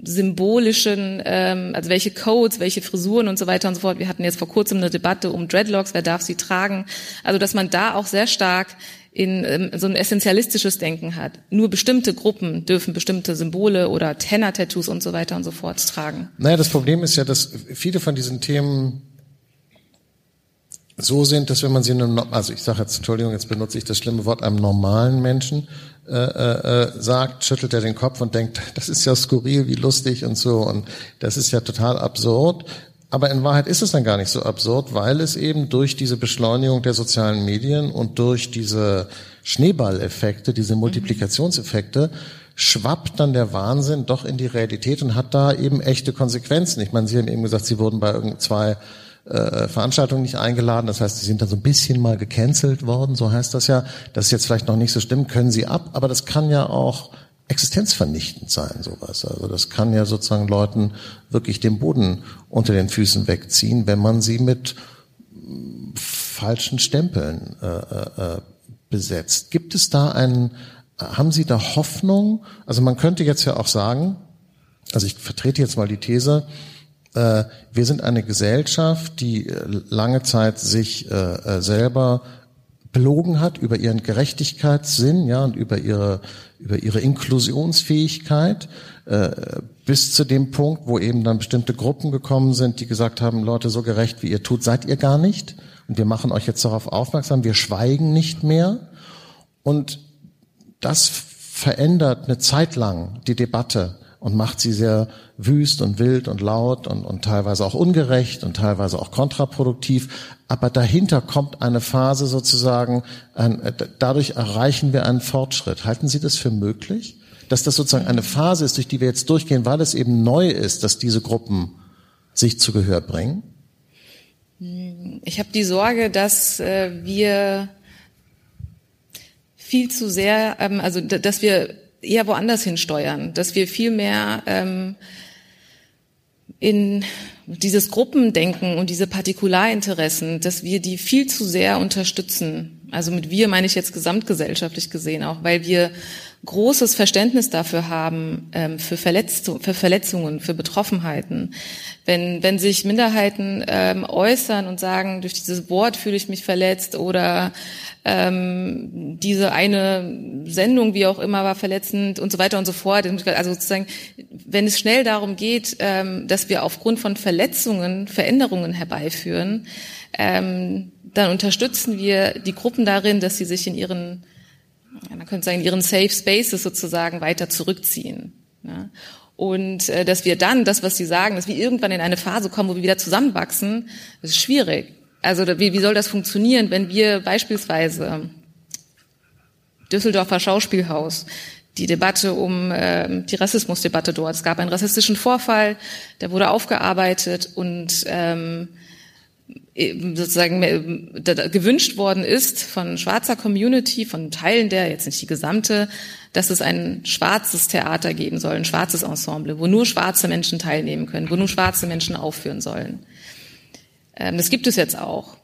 symbolischen, ähm, also welche Codes, welche Frisuren und so weiter und so fort. Wir hatten jetzt vor kurzem eine Debatte um Dreadlocks, wer darf sie tragen. Also dass man da auch sehr stark in ähm, so ein essentialistisches Denken hat. Nur bestimmte Gruppen dürfen bestimmte Symbole oder Tenor-Tattoos und so weiter und so fort tragen. Naja, das Problem ist ja, dass viele von diesen Themen so sind, dass wenn man sie einem, also ich sage jetzt, Entschuldigung, jetzt benutze ich das schlimme Wort, einem normalen Menschen äh, äh, äh, sagt, schüttelt er den Kopf und denkt, das ist ja skurril, wie lustig und so und das ist ja total absurd. Aber in Wahrheit ist es dann gar nicht so absurd, weil es eben durch diese Beschleunigung der sozialen Medien und durch diese Schneeballeffekte, diese Multiplikationseffekte, schwappt dann der Wahnsinn doch in die Realität und hat da eben echte Konsequenzen. Ich meine, Sie haben eben gesagt, Sie wurden bei zwei äh, Veranstaltungen nicht eingeladen. Das heißt, sie sind dann so ein bisschen mal gecancelt worden, so heißt das ja. Das ist jetzt vielleicht noch nicht so stimmt, können sie ab, aber das kann ja auch existenzvernichtend sein, sowas. Also das kann ja sozusagen Leuten wirklich den Boden unter den Füßen wegziehen, wenn man sie mit falschen Stempeln äh, äh, besetzt. Gibt es da einen, haben Sie da Hoffnung? Also man könnte jetzt ja auch sagen, also ich vertrete jetzt mal die These, äh, wir sind eine Gesellschaft, die äh, lange Zeit sich äh, selber belogen hat über ihren Gerechtigkeitssinn, ja, und über ihre über ihre Inklusionsfähigkeit bis zu dem Punkt, wo eben dann bestimmte Gruppen gekommen sind, die gesagt haben, Leute, so gerecht wie ihr tut, seid ihr gar nicht. Und wir machen euch jetzt darauf aufmerksam, wir schweigen nicht mehr. Und das verändert eine Zeit lang die Debatte und macht sie sehr wüst und wild und laut und, und teilweise auch ungerecht und teilweise auch kontraproduktiv. Aber dahinter kommt eine Phase sozusagen, ein, dadurch erreichen wir einen Fortschritt. Halten Sie das für möglich? Dass das sozusagen eine Phase ist, durch die wir jetzt durchgehen, weil es eben neu ist, dass diese Gruppen sich zu Gehör bringen? Ich habe die Sorge, dass äh, wir viel zu sehr, ähm, also dass wir eher woanders hinsteuern, dass wir viel mehr ähm, in dieses Gruppendenken und diese Partikularinteressen, dass wir die viel zu sehr unterstützen. Also mit wir meine ich jetzt gesamtgesellschaftlich gesehen auch, weil wir großes Verständnis dafür haben, ähm, für, Verletzung, für Verletzungen, für Betroffenheiten. Wenn, wenn sich Minderheiten ähm, äußern und sagen, durch dieses Wort fühle ich mich verletzt oder ähm, diese eine Sendung, wie auch immer, war verletzend und so weiter und so fort. Also sozusagen, wenn es schnell darum geht, ähm, dass wir aufgrund von Verletzungen Veränderungen herbeiführen, ähm, dann unterstützen wir die Gruppen darin, dass sie sich in ihren, man könnte sagen, in ihren Safe Spaces sozusagen weiter zurückziehen. Ja. Und äh, dass wir dann, das, was Sie sagen, dass wir irgendwann in eine Phase kommen, wo wir wieder zusammenwachsen, das ist schwierig. Also wie, wie soll das funktionieren, wenn wir beispielsweise Düsseldorfer Schauspielhaus, die Debatte um äh, die Rassismusdebatte dort. Es gab einen rassistischen Vorfall, der wurde aufgearbeitet und ähm, sozusagen gewünscht worden ist von schwarzer Community, von Teilen der, jetzt nicht die gesamte, dass es ein schwarzes Theater geben soll, ein schwarzes Ensemble, wo nur schwarze Menschen teilnehmen können, wo nur schwarze Menschen aufführen sollen. Ähm, das gibt es jetzt auch.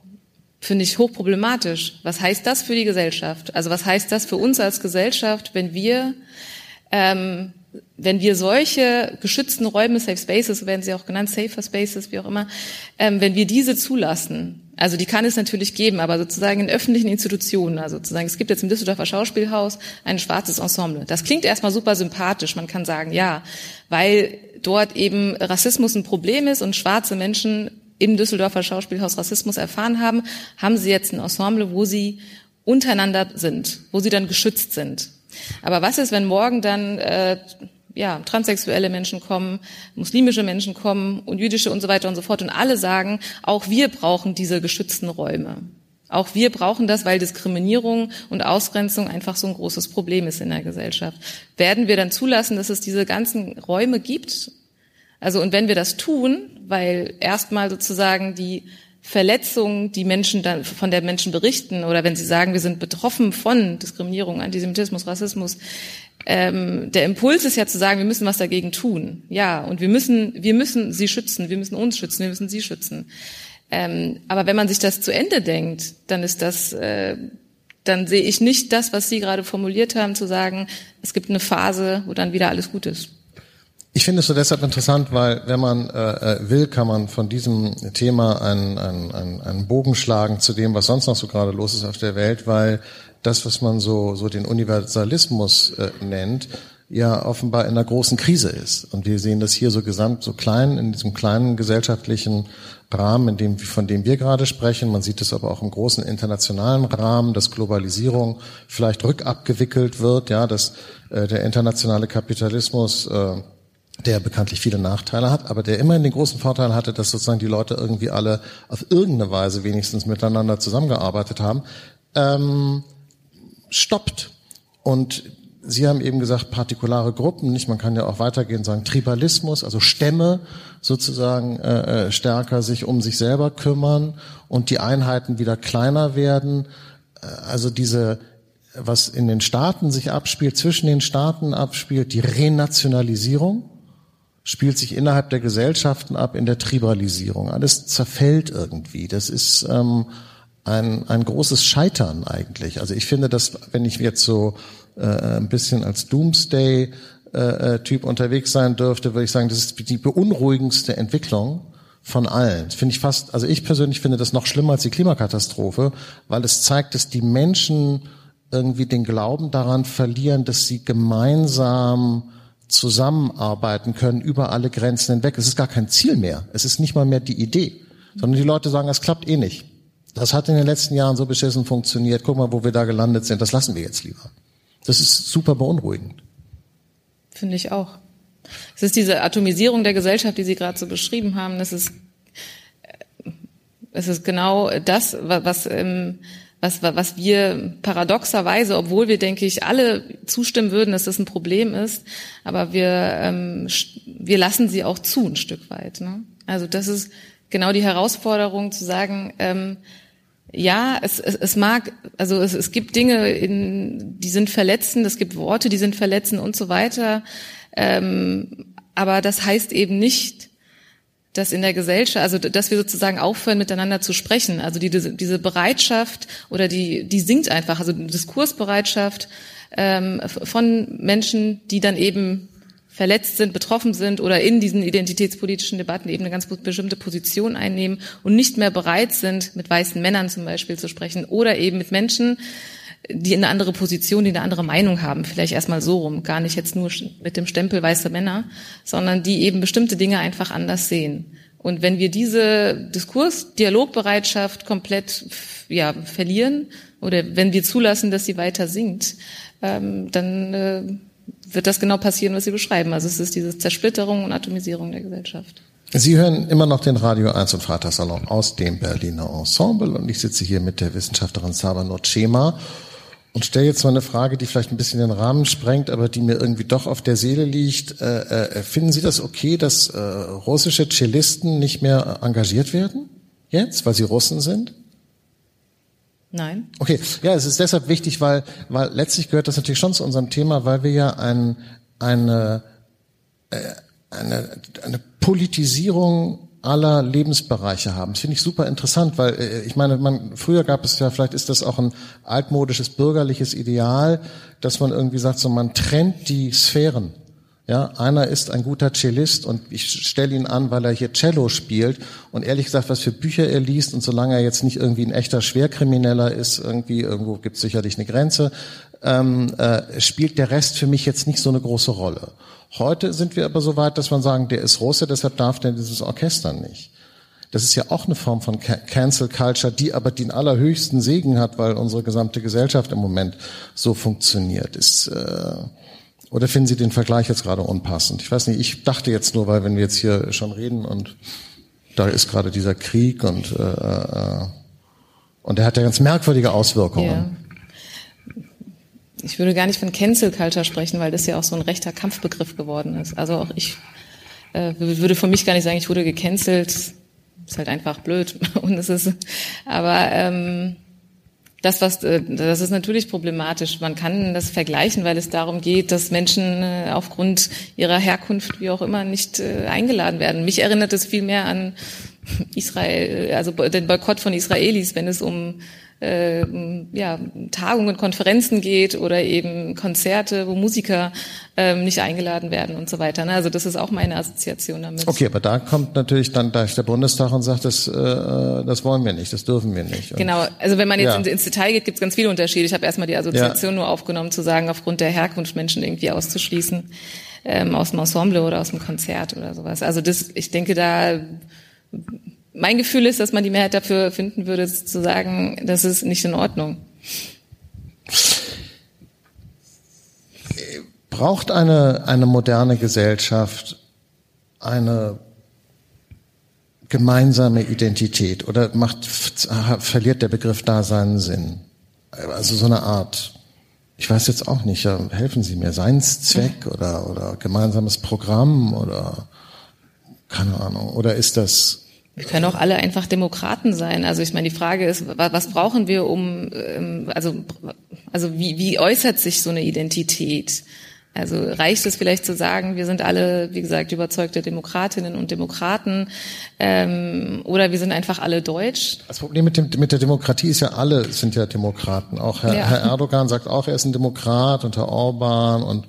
Finde ich hochproblematisch. Was heißt das für die Gesellschaft? Also was heißt das für uns als Gesellschaft, wenn wir, ähm, wenn wir solche geschützten Räume, Safe Spaces, werden sie auch genannt, Safer Spaces, wie auch immer, ähm, wenn wir diese zulassen, also die kann es natürlich geben, aber sozusagen in öffentlichen Institutionen, also sozusagen, es gibt jetzt im Düsseldorfer Schauspielhaus ein schwarzes Ensemble. Das klingt erstmal super sympathisch, man kann sagen, ja, weil dort eben Rassismus ein Problem ist und schwarze Menschen im Düsseldorfer Schauspielhaus Rassismus erfahren haben, haben sie jetzt ein Ensemble, wo sie untereinander sind, wo sie dann geschützt sind. Aber was ist, wenn morgen dann äh, ja, transsexuelle Menschen kommen, muslimische Menschen kommen und jüdische und so weiter und so fort und alle sagen, auch wir brauchen diese geschützten Räume. Auch wir brauchen das, weil Diskriminierung und Ausgrenzung einfach so ein großes Problem ist in der Gesellschaft. Werden wir dann zulassen, dass es diese ganzen Räume gibt also und wenn wir das tun, weil erstmal sozusagen die Verletzung, die Menschen dann von der Menschen berichten oder wenn sie sagen, wir sind betroffen von Diskriminierung, Antisemitismus, Rassismus, ähm, der Impuls ist ja zu sagen, wir müssen was dagegen tun. Ja, und wir müssen, wir müssen sie schützen, wir müssen uns schützen, wir müssen sie schützen. Ähm, aber wenn man sich das zu Ende denkt, dann ist das, äh, dann sehe ich nicht das, was Sie gerade formuliert haben, zu sagen, es gibt eine Phase, wo dann wieder alles gut ist. Ich finde es so deshalb interessant, weil wenn man äh, äh, will, kann man von diesem Thema einen, einen, einen, Bogen schlagen zu dem, was sonst noch so gerade los ist auf der Welt, weil das, was man so, so den Universalismus äh, nennt, ja offenbar in einer großen Krise ist. Und wir sehen das hier so gesamt, so klein, in diesem kleinen gesellschaftlichen Rahmen, in dem, von dem wir gerade sprechen. Man sieht es aber auch im großen internationalen Rahmen, dass Globalisierung vielleicht rückabgewickelt wird, ja, dass äh, der internationale Kapitalismus äh, der bekanntlich viele Nachteile hat, aber der immerhin den großen Vorteil hatte, dass sozusagen die Leute irgendwie alle auf irgendeine Weise wenigstens miteinander zusammengearbeitet haben, ähm, stoppt. Und Sie haben eben gesagt, partikulare Gruppen, nicht? Man kann ja auch weitergehen, sagen Tribalismus, also Stämme sozusagen äh, äh, stärker sich um sich selber kümmern und die Einheiten wieder kleiner werden. Äh, also diese, was in den Staaten sich abspielt, zwischen den Staaten abspielt, die Renationalisierung spielt sich innerhalb der Gesellschaften ab in der Tribalisierung. Alles zerfällt irgendwie. Das ist ähm, ein, ein großes Scheitern eigentlich. Also ich finde, dass wenn ich jetzt so äh, ein bisschen als Doomsday äh, Typ unterwegs sein dürfte, würde ich sagen, das ist die beunruhigendste Entwicklung von allen. Das finde ich fast, also ich persönlich finde das noch schlimmer als die Klimakatastrophe, weil es zeigt, dass die Menschen irgendwie den Glauben daran verlieren, dass sie gemeinsam zusammenarbeiten können über alle Grenzen hinweg. Es ist gar kein Ziel mehr. Es ist nicht mal mehr die Idee, sondern die Leute sagen, es klappt eh nicht. Das hat in den letzten Jahren so beschissen funktioniert. Guck mal, wo wir da gelandet sind. Das lassen wir jetzt lieber. Das ist super beunruhigend. Finde ich auch. Es ist diese Atomisierung der Gesellschaft, die Sie gerade so beschrieben haben. Das ist, äh, es ist genau das, was, ähm, was, was wir paradoxerweise, obwohl wir, denke ich, alle zustimmen würden, dass das ein Problem ist, aber wir, ähm, wir lassen sie auch zu ein Stück weit. Ne? Also das ist genau die Herausforderung zu sagen, ähm, ja, es, es, es mag, also es, es gibt Dinge, in, die sind verletzend, es gibt Worte, die sind verletzend und so weiter. Ähm, aber das heißt eben nicht, dass in der Gesellschaft, also dass wir sozusagen aufhören, miteinander zu sprechen. Also die, diese Bereitschaft oder die, die sinkt einfach, also Diskursbereitschaft ähm, von Menschen, die dann eben verletzt sind, betroffen sind oder in diesen identitätspolitischen Debatten eben eine ganz bestimmte Position einnehmen und nicht mehr bereit sind, mit weißen Männern zum Beispiel zu sprechen oder eben mit Menschen, die eine andere Position, die eine andere Meinung haben, vielleicht erstmal so rum, gar nicht jetzt nur mit dem Stempel weiße Männer, sondern die eben bestimmte Dinge einfach anders sehen. Und wenn wir diese Diskurs, Dialogbereitschaft komplett ja, verlieren oder wenn wir zulassen, dass sie weiter sinkt, ähm, dann äh, wird das genau passieren, was Sie beschreiben. Also es ist diese Zersplitterung und Atomisierung der Gesellschaft. Sie hören immer noch den Radio 1 und Freitagssalon aus dem Berliner Ensemble und ich sitze hier mit der Wissenschaftlerin Saba Notchema und stelle jetzt mal eine Frage, die vielleicht ein bisschen den Rahmen sprengt, aber die mir irgendwie doch auf der Seele liegt. Äh, äh, finden Sie das okay, dass äh, russische Cellisten nicht mehr engagiert werden jetzt, weil sie Russen sind? Nein. Okay, ja, es ist deshalb wichtig, weil, weil letztlich gehört das natürlich schon zu unserem Thema, weil wir ja ein, eine, äh, eine, eine Politisierung aller Lebensbereiche haben. Das finde ich super interessant, weil äh, ich meine, man früher gab es ja, vielleicht ist das auch ein altmodisches bürgerliches Ideal, dass man irgendwie sagt, so man trennt die Sphären. Ja, einer ist ein guter Cellist und ich stelle ihn an, weil er hier Cello spielt und ehrlich gesagt, was für Bücher er liest und solange er jetzt nicht irgendwie ein echter Schwerkrimineller ist, irgendwie irgendwo gibt es sicherlich eine Grenze, ähm, äh, spielt der Rest für mich jetzt nicht so eine große Rolle. Heute sind wir aber so weit, dass man sagen, der ist Russe, deshalb darf der dieses Orchester nicht. Das ist ja auch eine Form von Cancel Culture, die aber den allerhöchsten Segen hat, weil unsere gesamte Gesellschaft im Moment so funktioniert. Ist äh, oder finden Sie den Vergleich jetzt gerade unpassend? Ich weiß nicht, ich dachte jetzt nur, weil wenn wir jetzt hier schon reden und da ist gerade dieser Krieg und äh, äh, und der hat ja ganz merkwürdige Auswirkungen. Ja. Ich würde gar nicht von Cancel Culture sprechen, weil das ja auch so ein rechter Kampfbegriff geworden ist. Also auch ich äh, würde für mich gar nicht sagen, ich wurde gecancelt. Ist halt einfach blöd. Und es ist, aber ähm, das, was, äh, das ist natürlich problematisch. Man kann das vergleichen, weil es darum geht, dass Menschen äh, aufgrund ihrer Herkunft, wie auch immer, nicht äh, eingeladen werden. Mich erinnert es viel mehr an Israel, also den Boykott von Israelis, wenn es um äh, ja, Tagungen, Konferenzen geht oder eben Konzerte, wo Musiker ähm, nicht eingeladen werden und so weiter. Ne? Also das ist auch meine Assoziation damit. Okay, aber da kommt natürlich dann da ist der Bundestag und sagt, das, äh, das wollen wir nicht, das dürfen wir nicht. Und genau, also wenn man jetzt ja. ins Detail geht, gibt es ganz viele Unterschiede. Ich habe erstmal die Assoziation ja. nur aufgenommen, zu sagen, aufgrund der Herkunft Menschen irgendwie auszuschließen ähm, aus dem Ensemble oder aus dem Konzert oder sowas. Also das, ich denke da mein Gefühl ist, dass man die Mehrheit dafür finden würde, zu sagen, das ist nicht in Ordnung. Braucht eine, eine moderne Gesellschaft eine gemeinsame Identität oder macht, verliert der Begriff da seinen Sinn? Also so eine Art, ich weiß jetzt auch nicht, helfen Sie mir, Seinszweck oder, oder gemeinsames Programm oder keine Ahnung, oder ist das wir können auch alle einfach Demokraten sein. Also ich meine, die Frage ist, was brauchen wir, um, ähm, also, also wie, wie äußert sich so eine Identität? Also reicht es vielleicht zu sagen, wir sind alle, wie gesagt, überzeugte Demokratinnen und Demokraten ähm, oder wir sind einfach alle deutsch? Das Problem mit, dem, mit der Demokratie ist ja, alle sind ja Demokraten. Auch Herr, ja. Herr Erdogan sagt auch, er ist ein Demokrat und Herr Orban und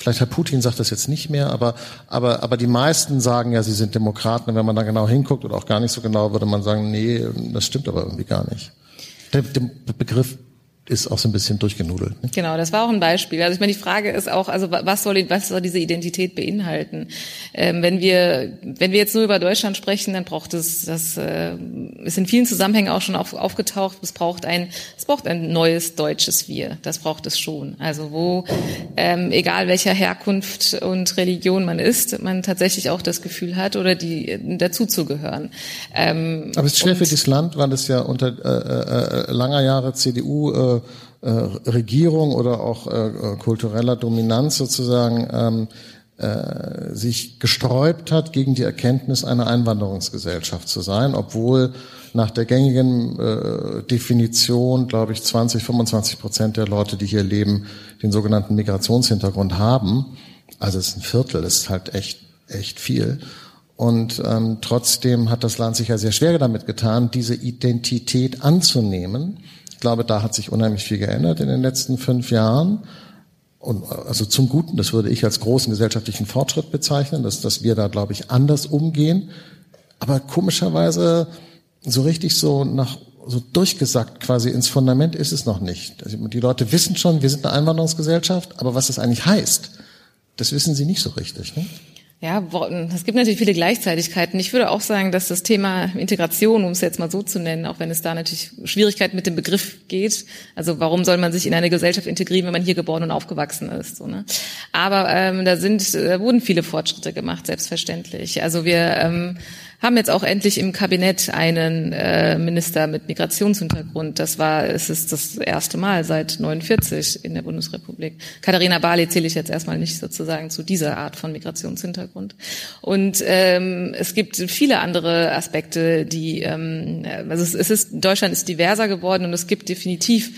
Vielleicht Herr Putin sagt das jetzt nicht mehr, aber, aber, aber die meisten sagen ja, sie sind Demokraten. Und wenn man da genau hinguckt oder auch gar nicht so genau, würde man sagen, nee, das stimmt aber irgendwie gar nicht. Der, der Begriff ist auch so ein bisschen durchgenudelt. Ne? Genau, das war auch ein Beispiel. Also ich meine, die Frage ist auch, also was soll, was soll diese Identität beinhalten? Ähm, wenn wir, wenn wir jetzt nur über Deutschland sprechen, dann braucht es, das äh, ist in vielen Zusammenhängen auch schon auf, aufgetaucht. Es braucht ein, es braucht ein neues deutsches Wir. Das braucht es schon. Also wo, ähm, egal welcher Herkunft und Religion man ist, man tatsächlich auch das Gefühl hat oder die dazu zu gehören. Ähm, Aber es ist schwer für dieses Land, weil es ja unter äh, äh, langer Jahre CDU äh, äh, Regierung oder auch äh, kultureller Dominanz sozusagen ähm, äh, sich gesträubt hat, gegen die Erkenntnis einer Einwanderungsgesellschaft zu sein, obwohl nach der gängigen äh, Definition, glaube ich, 20, 25 Prozent der Leute, die hier leben, den sogenannten Migrationshintergrund haben. Also es ist ein Viertel, das ist halt echt, echt viel. Und ähm, trotzdem hat das Land sich ja sehr schwer damit getan, diese Identität anzunehmen ich glaube, da hat sich unheimlich viel geändert in den letzten fünf Jahren. Und also zum Guten, das würde ich als großen gesellschaftlichen Fortschritt bezeichnen, dass, dass wir da, glaube ich, anders umgehen. Aber komischerweise so richtig so nach so durchgesackt quasi ins Fundament ist es noch nicht. Also die Leute wissen schon, wir sind eine Einwanderungsgesellschaft, aber was das eigentlich heißt, das wissen sie nicht so richtig. Ne? Ja, es gibt natürlich viele Gleichzeitigkeiten. Ich würde auch sagen, dass das Thema Integration, um es jetzt mal so zu nennen, auch wenn es da natürlich Schwierigkeiten mit dem Begriff geht. Also warum soll man sich in eine Gesellschaft integrieren, wenn man hier geboren und aufgewachsen ist? So, ne? Aber ähm, da sind, da wurden viele Fortschritte gemacht, selbstverständlich. Also wir ähm, haben jetzt auch endlich im Kabinett einen äh, Minister mit Migrationshintergrund. Das war, es ist das erste Mal seit 49 in der Bundesrepublik. Katharina Barley zähle ich jetzt erstmal nicht sozusagen zu dieser Art von Migrationshintergrund. Und ähm, es gibt viele andere Aspekte, die, ähm, also es, es ist, Deutschland ist diverser geworden und es gibt definitiv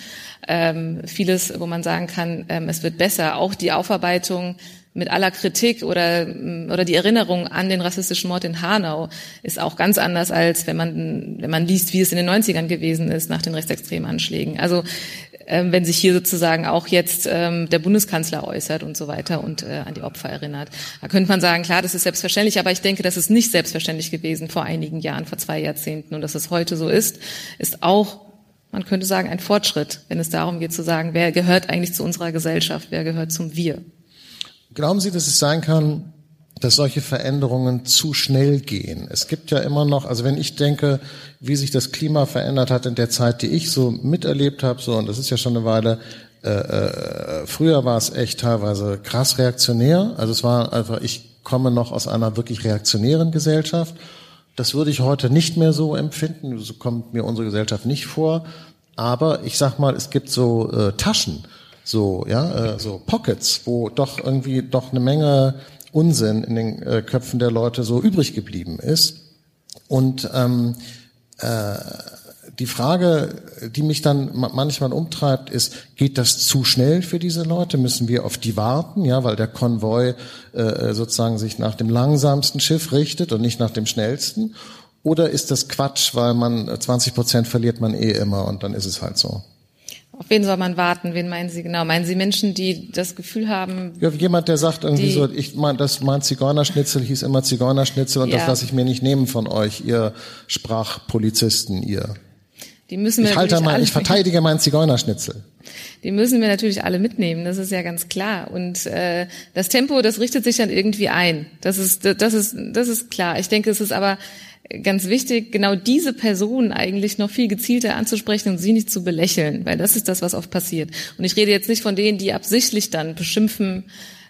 ähm, vieles, wo man sagen kann, ähm, es wird besser. Auch die Aufarbeitung mit aller Kritik oder, oder die Erinnerung an den rassistischen Mord in Hanau ist auch ganz anders, als wenn man, wenn man liest, wie es in den 90ern gewesen ist nach den rechtsextremen Anschlägen. Also ähm, wenn sich hier sozusagen auch jetzt ähm, der Bundeskanzler äußert und so weiter und äh, an die Opfer erinnert. Da könnte man sagen, klar, das ist selbstverständlich, aber ich denke, das ist nicht selbstverständlich gewesen vor einigen Jahren, vor zwei Jahrzehnten. Und dass es heute so ist, ist auch man könnte sagen, ein Fortschritt, wenn es darum geht zu sagen, wer gehört eigentlich zu unserer Gesellschaft, wer gehört zum Wir. Glauben Sie, dass es sein kann, dass solche Veränderungen zu schnell gehen? Es gibt ja immer noch, also wenn ich denke, wie sich das Klima verändert hat in der Zeit, die ich so miterlebt habe, so und das ist ja schon eine Weile, äh, äh, früher war es echt teilweise krass reaktionär. Also es war einfach, ich komme noch aus einer wirklich reaktionären Gesellschaft. Das würde ich heute nicht mehr so empfinden. So kommt mir unsere Gesellschaft nicht vor. Aber ich sag mal, es gibt so äh, Taschen so, ja, äh, so Pockets, wo doch irgendwie doch eine Menge Unsinn in den äh, Köpfen der Leute so übrig geblieben ist. Und ähm, äh, die Frage, die mich dann manchmal umtreibt, ist, geht das zu schnell für diese Leute? Müssen wir auf die warten? Ja, weil der Konvoi äh, sozusagen sich nach dem langsamsten Schiff richtet und nicht nach dem schnellsten. Oder ist das Quatsch, weil man 20 Prozent verliert man eh immer und dann ist es halt so? Auf wen soll man warten? Wen meinen Sie genau? Meinen Sie Menschen, die das Gefühl haben? Ja, jemand, der sagt irgendwie so, ich mein, das mein Zigeunerschnitzel hieß immer Zigeunerschnitzel und ja. das lasse ich mir nicht nehmen von euch, ihr Sprachpolizisten, ihr. Die müssen wir ich halte mal, ich verteidige meinen Zigeunerschnitzel. Die müssen wir natürlich alle mitnehmen, das ist ja ganz klar. Und äh, das Tempo, das richtet sich dann irgendwie ein. Das ist, das ist, das ist klar. Ich denke, es ist aber ganz wichtig, genau diese Person eigentlich noch viel gezielter anzusprechen und sie nicht zu belächeln, weil das ist das, was oft passiert. Und ich rede jetzt nicht von denen, die absichtlich dann beschimpfen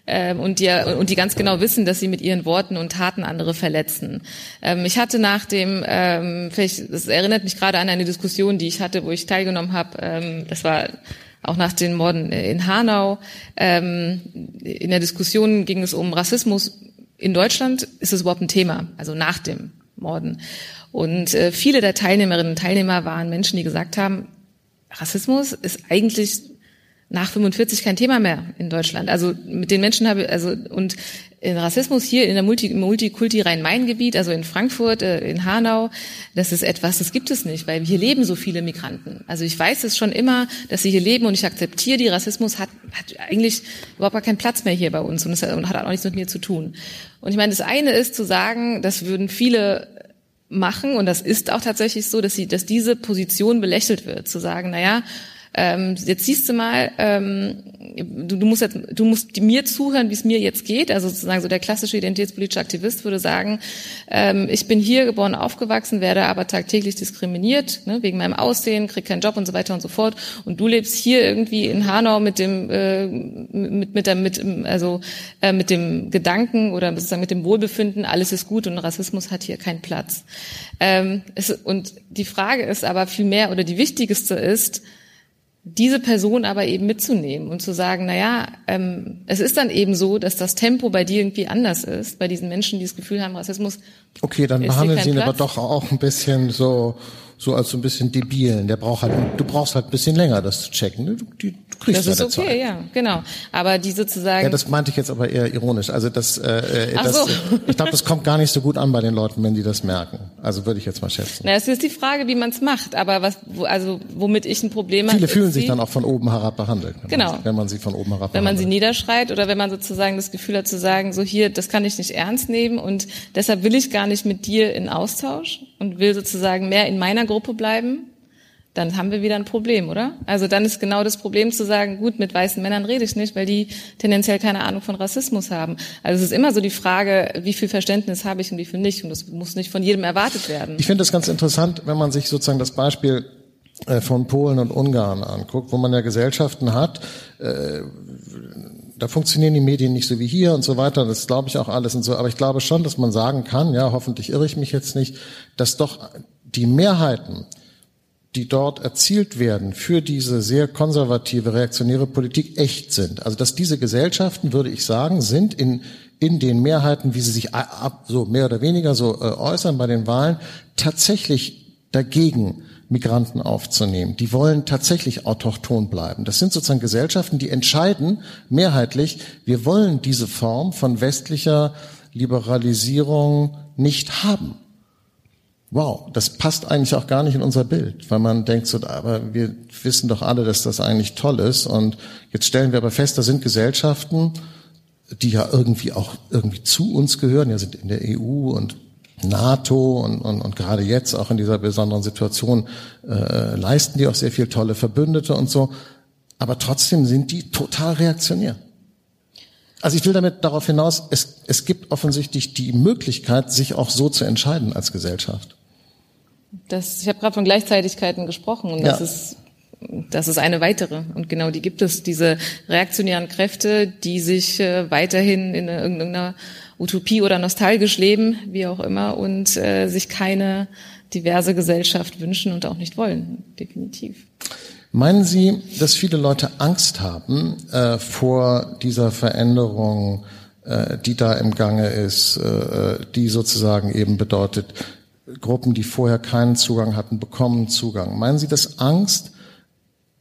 ähm, und, die, und die ganz genau wissen, dass sie mit ihren Worten und Taten andere verletzen. Ähm, ich hatte nach dem, ähm, vielleicht, das erinnert mich gerade an eine Diskussion, die ich hatte, wo ich teilgenommen habe. Ähm, das war auch nach den Morden in Hanau. Ähm, in der Diskussion ging es um Rassismus in Deutschland. Ist es überhaupt ein Thema? Also nach dem Morden. Und äh, viele der Teilnehmerinnen und Teilnehmer waren Menschen, die gesagt haben, Rassismus ist eigentlich nach 45 kein Thema mehr in Deutschland. Also mit den Menschen habe also und in Rassismus hier in der Multi, Multikulti Rhein-Main-Gebiet, also in Frankfurt, äh, in Hanau, das ist etwas, das gibt es nicht, weil hier leben so viele Migranten. Also ich weiß es schon immer, dass sie hier leben und ich akzeptiere, die Rassismus hat, hat eigentlich überhaupt gar keinen Platz mehr hier bei uns und, hat, und hat auch nichts mit mir zu tun. Und ich meine, das eine ist zu sagen, das würden viele machen und das ist auch tatsächlich so, dass sie, dass diese Position belächelt wird, zu sagen, na ja, ähm, jetzt siehst du mal, ähm, du, du, musst jetzt, du musst mir zuhören, wie es mir jetzt geht. Also sozusagen so der klassische identitätspolitische Aktivist würde sagen, ähm, ich bin hier geboren, aufgewachsen, werde aber tagtäglich diskriminiert ne, wegen meinem Aussehen, krieg keinen Job und so weiter und so fort. Und du lebst hier irgendwie in Hanau mit dem äh, mit mit der mit also äh, mit dem Gedanken oder sozusagen mit dem Wohlbefinden, alles ist gut und Rassismus hat hier keinen Platz. Ähm, es, und die Frage ist aber viel mehr oder die wichtigste ist diese Person aber eben mitzunehmen und zu sagen, na ja, ähm, es ist dann eben so, dass das Tempo bei dir irgendwie anders ist, bei diesen Menschen, die das Gefühl haben, Rassismus. Okay, dann behandeln sie ihn aber doch auch ein bisschen so so als so ein bisschen debilen. Der braucht halt, du brauchst halt ein bisschen länger, das zu checken. Du, du kriegst Das ist okay, Zeit. ja, genau. Aber die sozusagen. Ja, das meinte ich jetzt aber eher ironisch. Also das, äh, äh das so. ich glaube, das kommt gar nicht so gut an bei den Leuten, wenn die das merken. Also würde ich jetzt mal schätzen. Na, es ist die Frage, wie man es macht. Aber was, also womit ich ein Problem habe. Viele fühlen sich dann auch von oben herab behandelt. Wenn genau. Man, wenn man sie von oben herab Wenn man sie niederschreit oder wenn man sozusagen das Gefühl hat zu sagen, so hier, das kann ich nicht ernst nehmen und deshalb will ich gar nicht mit dir in Austausch und will sozusagen mehr in meiner Gruppe bleiben dann haben wir wieder ein Problem, oder? Also dann ist genau das Problem zu sagen, gut, mit weißen Männern rede ich nicht, weil die tendenziell keine Ahnung von Rassismus haben. Also es ist immer so die Frage, wie viel Verständnis habe ich und wie viel nicht. Und das muss nicht von jedem erwartet werden. Ich finde das ganz interessant, wenn man sich sozusagen das Beispiel äh, von Polen und Ungarn anguckt, wo man ja Gesellschaften hat, äh, da funktionieren die Medien nicht so wie hier und so weiter, das glaube ich auch alles und so, aber ich glaube schon, dass man sagen kann, ja, hoffentlich irre ich mich jetzt nicht, dass doch die Mehrheiten die dort erzielt werden für diese sehr konservative, reaktionäre Politik echt sind. Also dass diese Gesellschaften, würde ich sagen, sind in, in den Mehrheiten, wie sie sich ab, so mehr oder weniger so äh, äußern bei den Wahlen, tatsächlich dagegen Migranten aufzunehmen. Die wollen tatsächlich autochton bleiben. Das sind sozusagen Gesellschaften, die entscheiden mehrheitlich, wir wollen diese Form von westlicher Liberalisierung nicht haben wow, das passt eigentlich auch gar nicht in unser Bild, weil man denkt so, aber wir wissen doch alle, dass das eigentlich toll ist und jetzt stellen wir aber fest, da sind Gesellschaften, die ja irgendwie auch irgendwie zu uns gehören, ja sind in der EU und NATO und, und, und gerade jetzt auch in dieser besonderen Situation äh, leisten die auch sehr viel tolle Verbündete und so, aber trotzdem sind die total reaktionär. Also ich will damit darauf hinaus, es, es gibt offensichtlich die Möglichkeit, sich auch so zu entscheiden als Gesellschaft. Das, ich habe gerade von Gleichzeitigkeiten gesprochen und ja. das ist das ist eine weitere. Und genau die gibt es, diese reaktionären Kräfte, die sich äh, weiterhin in irgendeiner Utopie oder nostalgisch leben, wie auch immer, und äh, sich keine diverse Gesellschaft wünschen und auch nicht wollen, definitiv. Meinen Sie, dass viele Leute Angst haben äh, vor dieser Veränderung, äh, die da im Gange ist, äh, die sozusagen eben bedeutet, Gruppen, die vorher keinen Zugang hatten, bekommen Zugang. Meinen Sie, dass Angst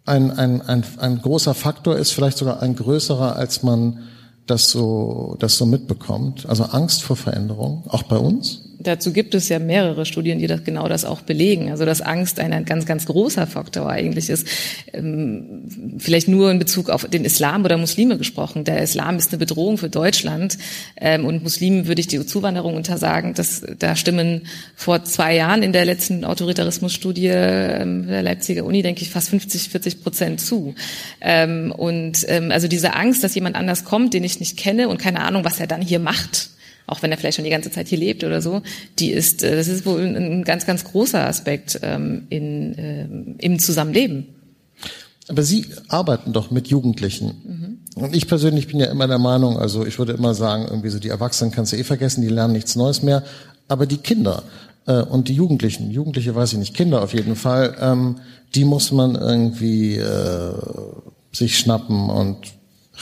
ein, ein, ein, ein großer Faktor ist, vielleicht sogar ein größerer, als man das so, das so mitbekommt? Also Angst vor Veränderung, auch bei uns? dazu gibt es ja mehrere Studien, die das genau das auch belegen. Also dass Angst ein ganz, ganz großer Faktor eigentlich ist. Ähm, vielleicht nur in Bezug auf den Islam oder Muslime gesprochen. Der Islam ist eine Bedrohung für Deutschland ähm, und Muslimen würde ich die Zuwanderung untersagen. dass da stimmen vor zwei Jahren in der letzten Autoritarismusstudie ähm, der Leipziger Uni, denke ich, fast 50, 40 Prozent zu. Ähm, und also diese Angst, dass jemand anders kommt, den ich nicht kenne und keine Ahnung, was er dann hier macht auch wenn er vielleicht schon die ganze Zeit hier lebt oder so, die ist, äh, das ist wohl ein ganz, ganz großer Aspekt ähm, in, ähm, im Zusammenleben. Aber Sie arbeiten doch mit Jugendlichen. Mhm. Und ich persönlich bin ja immer der Meinung, also ich würde immer sagen, irgendwie so die Erwachsenen kannst du eh vergessen, die lernen nichts Neues mehr. Aber die Kinder äh, und die Jugendlichen, Jugendliche weiß ich nicht, Kinder auf jeden Fall, ähm, die muss man irgendwie äh, sich schnappen und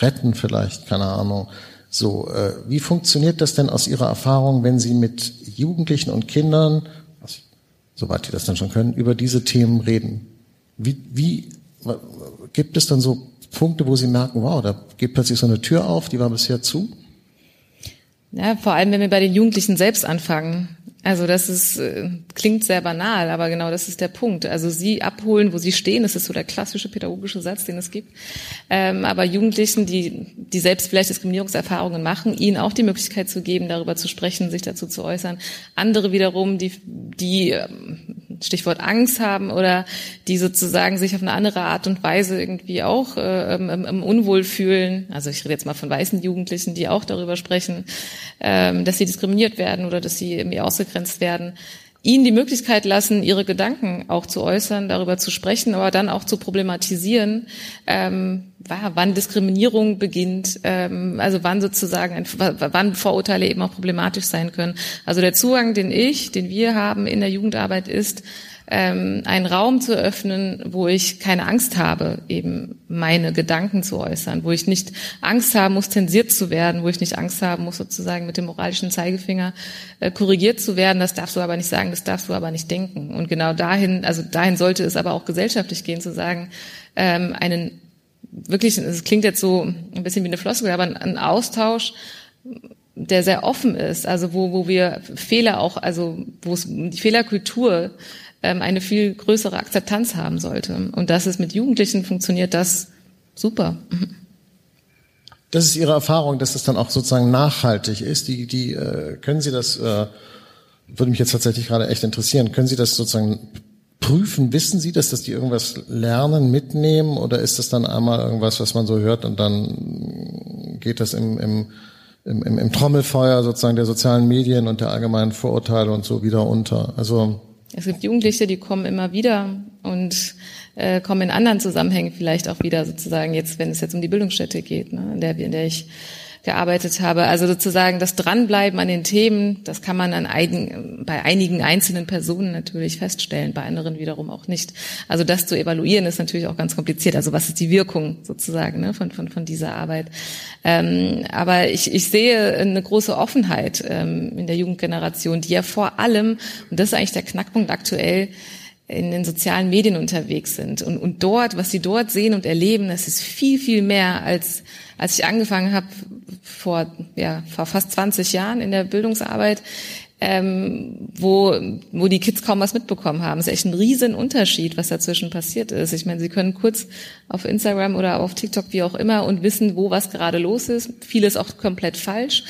retten vielleicht, keine Ahnung. So, äh, wie funktioniert das denn aus Ihrer Erfahrung, wenn Sie mit Jugendlichen und Kindern, soweit die das dann schon können, über diese Themen reden? Wie, wie gibt es dann so Punkte, wo Sie merken, wow, da geht plötzlich so eine Tür auf, die war bisher zu? Ja, vor allem, wenn wir bei den Jugendlichen selbst anfangen. Also das ist, äh, klingt sehr banal, aber genau das ist der Punkt. Also sie abholen, wo sie stehen, das ist so der klassische pädagogische Satz, den es gibt. Ähm, aber Jugendlichen, die, die selbst vielleicht Diskriminierungserfahrungen machen, ihnen auch die Möglichkeit zu geben, darüber zu sprechen, sich dazu zu äußern. Andere wiederum, die, die ähm, Stichwort Angst haben oder die sozusagen sich auf eine andere Art und Weise irgendwie auch äh, im, Unwohl fühlen. Also ich rede jetzt mal von weißen Jugendlichen, die auch darüber sprechen, ähm, dass sie diskriminiert werden oder dass sie irgendwie ausgegrenzt werden ihnen die Möglichkeit lassen, ihre Gedanken auch zu äußern, darüber zu sprechen, aber dann auch zu problematisieren, ähm, wann Diskriminierung beginnt, ähm, also wann sozusagen, ein, wann Vorurteile eben auch problematisch sein können. Also der Zugang, den ich, den wir haben in der Jugendarbeit ist, ähm, einen Raum zu öffnen, wo ich keine Angst habe, eben meine Gedanken zu äußern, wo ich nicht Angst haben muss, zensiert zu werden, wo ich nicht Angst haben muss, sozusagen mit dem moralischen Zeigefinger äh, korrigiert zu werden. Das darfst du aber nicht sagen, das darfst du aber nicht denken. Und genau dahin, also dahin sollte es aber auch gesellschaftlich gehen, zu sagen, ähm, einen wirklich, es klingt jetzt so ein bisschen wie eine Floskel, aber ein Austausch der sehr offen ist, also wo, wo wir Fehler auch, also wo es die Fehlerkultur eine viel größere Akzeptanz haben sollte. Und das ist mit Jugendlichen funktioniert das super. Das ist Ihre Erfahrung, dass es dann auch sozusagen nachhaltig ist. Die, die äh, können Sie das, äh, würde mich jetzt tatsächlich gerade echt interessieren, können Sie das sozusagen prüfen? Wissen Sie das, dass die irgendwas lernen, mitnehmen? Oder ist das dann einmal irgendwas, was man so hört und dann geht das im, im, im, im Trommelfeuer sozusagen der sozialen Medien und der allgemeinen Vorurteile und so wieder unter? Also es gibt Jugendliche, die kommen immer wieder und äh, kommen in anderen Zusammenhängen vielleicht auch wieder sozusagen jetzt, wenn es jetzt um die Bildungsstätte geht, ne, in, der, in der ich gearbeitet habe. Also sozusagen das Dranbleiben an den Themen, das kann man an einigen, bei einigen einzelnen Personen natürlich feststellen, bei anderen wiederum auch nicht. Also das zu evaluieren ist natürlich auch ganz kompliziert. Also was ist die Wirkung sozusagen ne, von, von, von dieser Arbeit? Ähm, aber ich, ich sehe eine große Offenheit ähm, in der Jugendgeneration, die ja vor allem, und das ist eigentlich der Knackpunkt aktuell, in den sozialen Medien unterwegs sind. Und, und dort, was sie dort sehen und erleben, das ist viel, viel mehr als als ich angefangen habe vor ja vor fast 20 Jahren in der Bildungsarbeit, ähm, wo, wo die Kids kaum was mitbekommen haben. Es ist echt ein riesen Unterschied, was dazwischen passiert ist. Ich meine, sie können kurz auf Instagram oder auf TikTok, wie auch immer, und wissen, wo was gerade los ist. Vieles auch komplett falsch.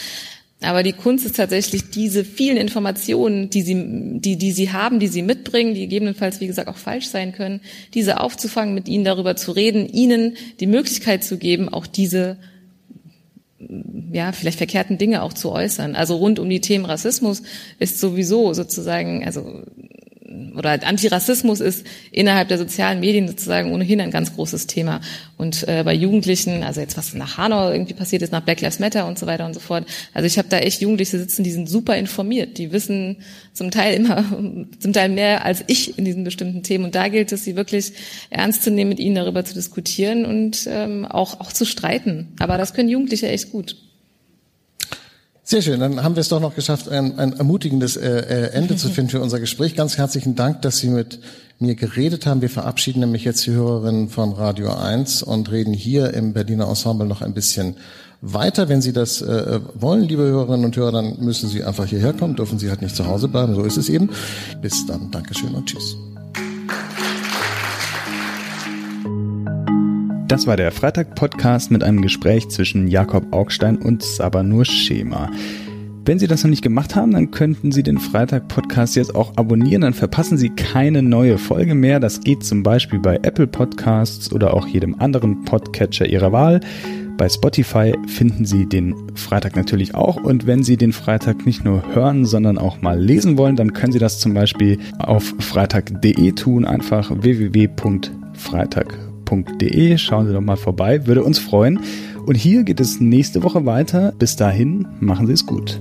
Aber die Kunst ist tatsächlich diese vielen Informationen, die sie, die, die sie haben, die sie mitbringen, die gegebenenfalls, wie gesagt, auch falsch sein können, diese aufzufangen, mit ihnen darüber zu reden, ihnen die Möglichkeit zu geben, auch diese ja, vielleicht verkehrten Dinge auch zu äußern. Also rund um die Themen Rassismus ist sowieso sozusagen, also oder Antirassismus ist innerhalb der sozialen Medien sozusagen ohnehin ein ganz großes Thema. Und äh, bei Jugendlichen, also jetzt was nach Hanau irgendwie passiert ist, nach Black Lives Matter und so weiter und so fort. Also ich habe da echt Jugendliche sitzen, die sind super informiert, die wissen zum Teil immer, zum Teil mehr als ich in diesen bestimmten Themen. Und da gilt es, sie wirklich ernst zu nehmen, mit ihnen darüber zu diskutieren und ähm, auch auch zu streiten. Aber das können Jugendliche echt gut. Sehr schön, dann haben wir es doch noch geschafft, ein, ein ermutigendes äh, äh, Ende zu finden für unser Gespräch. Ganz herzlichen Dank, dass Sie mit mir geredet haben. Wir verabschieden nämlich jetzt die Hörerinnen von Radio 1 und reden hier im Berliner Ensemble noch ein bisschen weiter. Wenn Sie das äh, wollen, liebe Hörerinnen und Hörer, dann müssen Sie einfach hierher kommen, dürfen Sie halt nicht zu Hause bleiben. So ist es eben. Bis dann. Dankeschön und tschüss. Das war der Freitag-Podcast mit einem Gespräch zwischen Jakob Augstein und Sabanur Schema. Wenn Sie das noch nicht gemacht haben, dann könnten Sie den Freitag-Podcast jetzt auch abonnieren, dann verpassen Sie keine neue Folge mehr. Das geht zum Beispiel bei Apple Podcasts oder auch jedem anderen Podcatcher Ihrer Wahl. Bei Spotify finden Sie den Freitag natürlich auch. Und wenn Sie den Freitag nicht nur hören, sondern auch mal lesen wollen, dann können Sie das zum Beispiel auf freitag.de tun. Einfach www.freitag.de www.ftf.de. Schauen Sie doch mal vorbei, würde uns freuen. Und hier geht es nächste Woche weiter. Bis dahin, machen Sie es gut.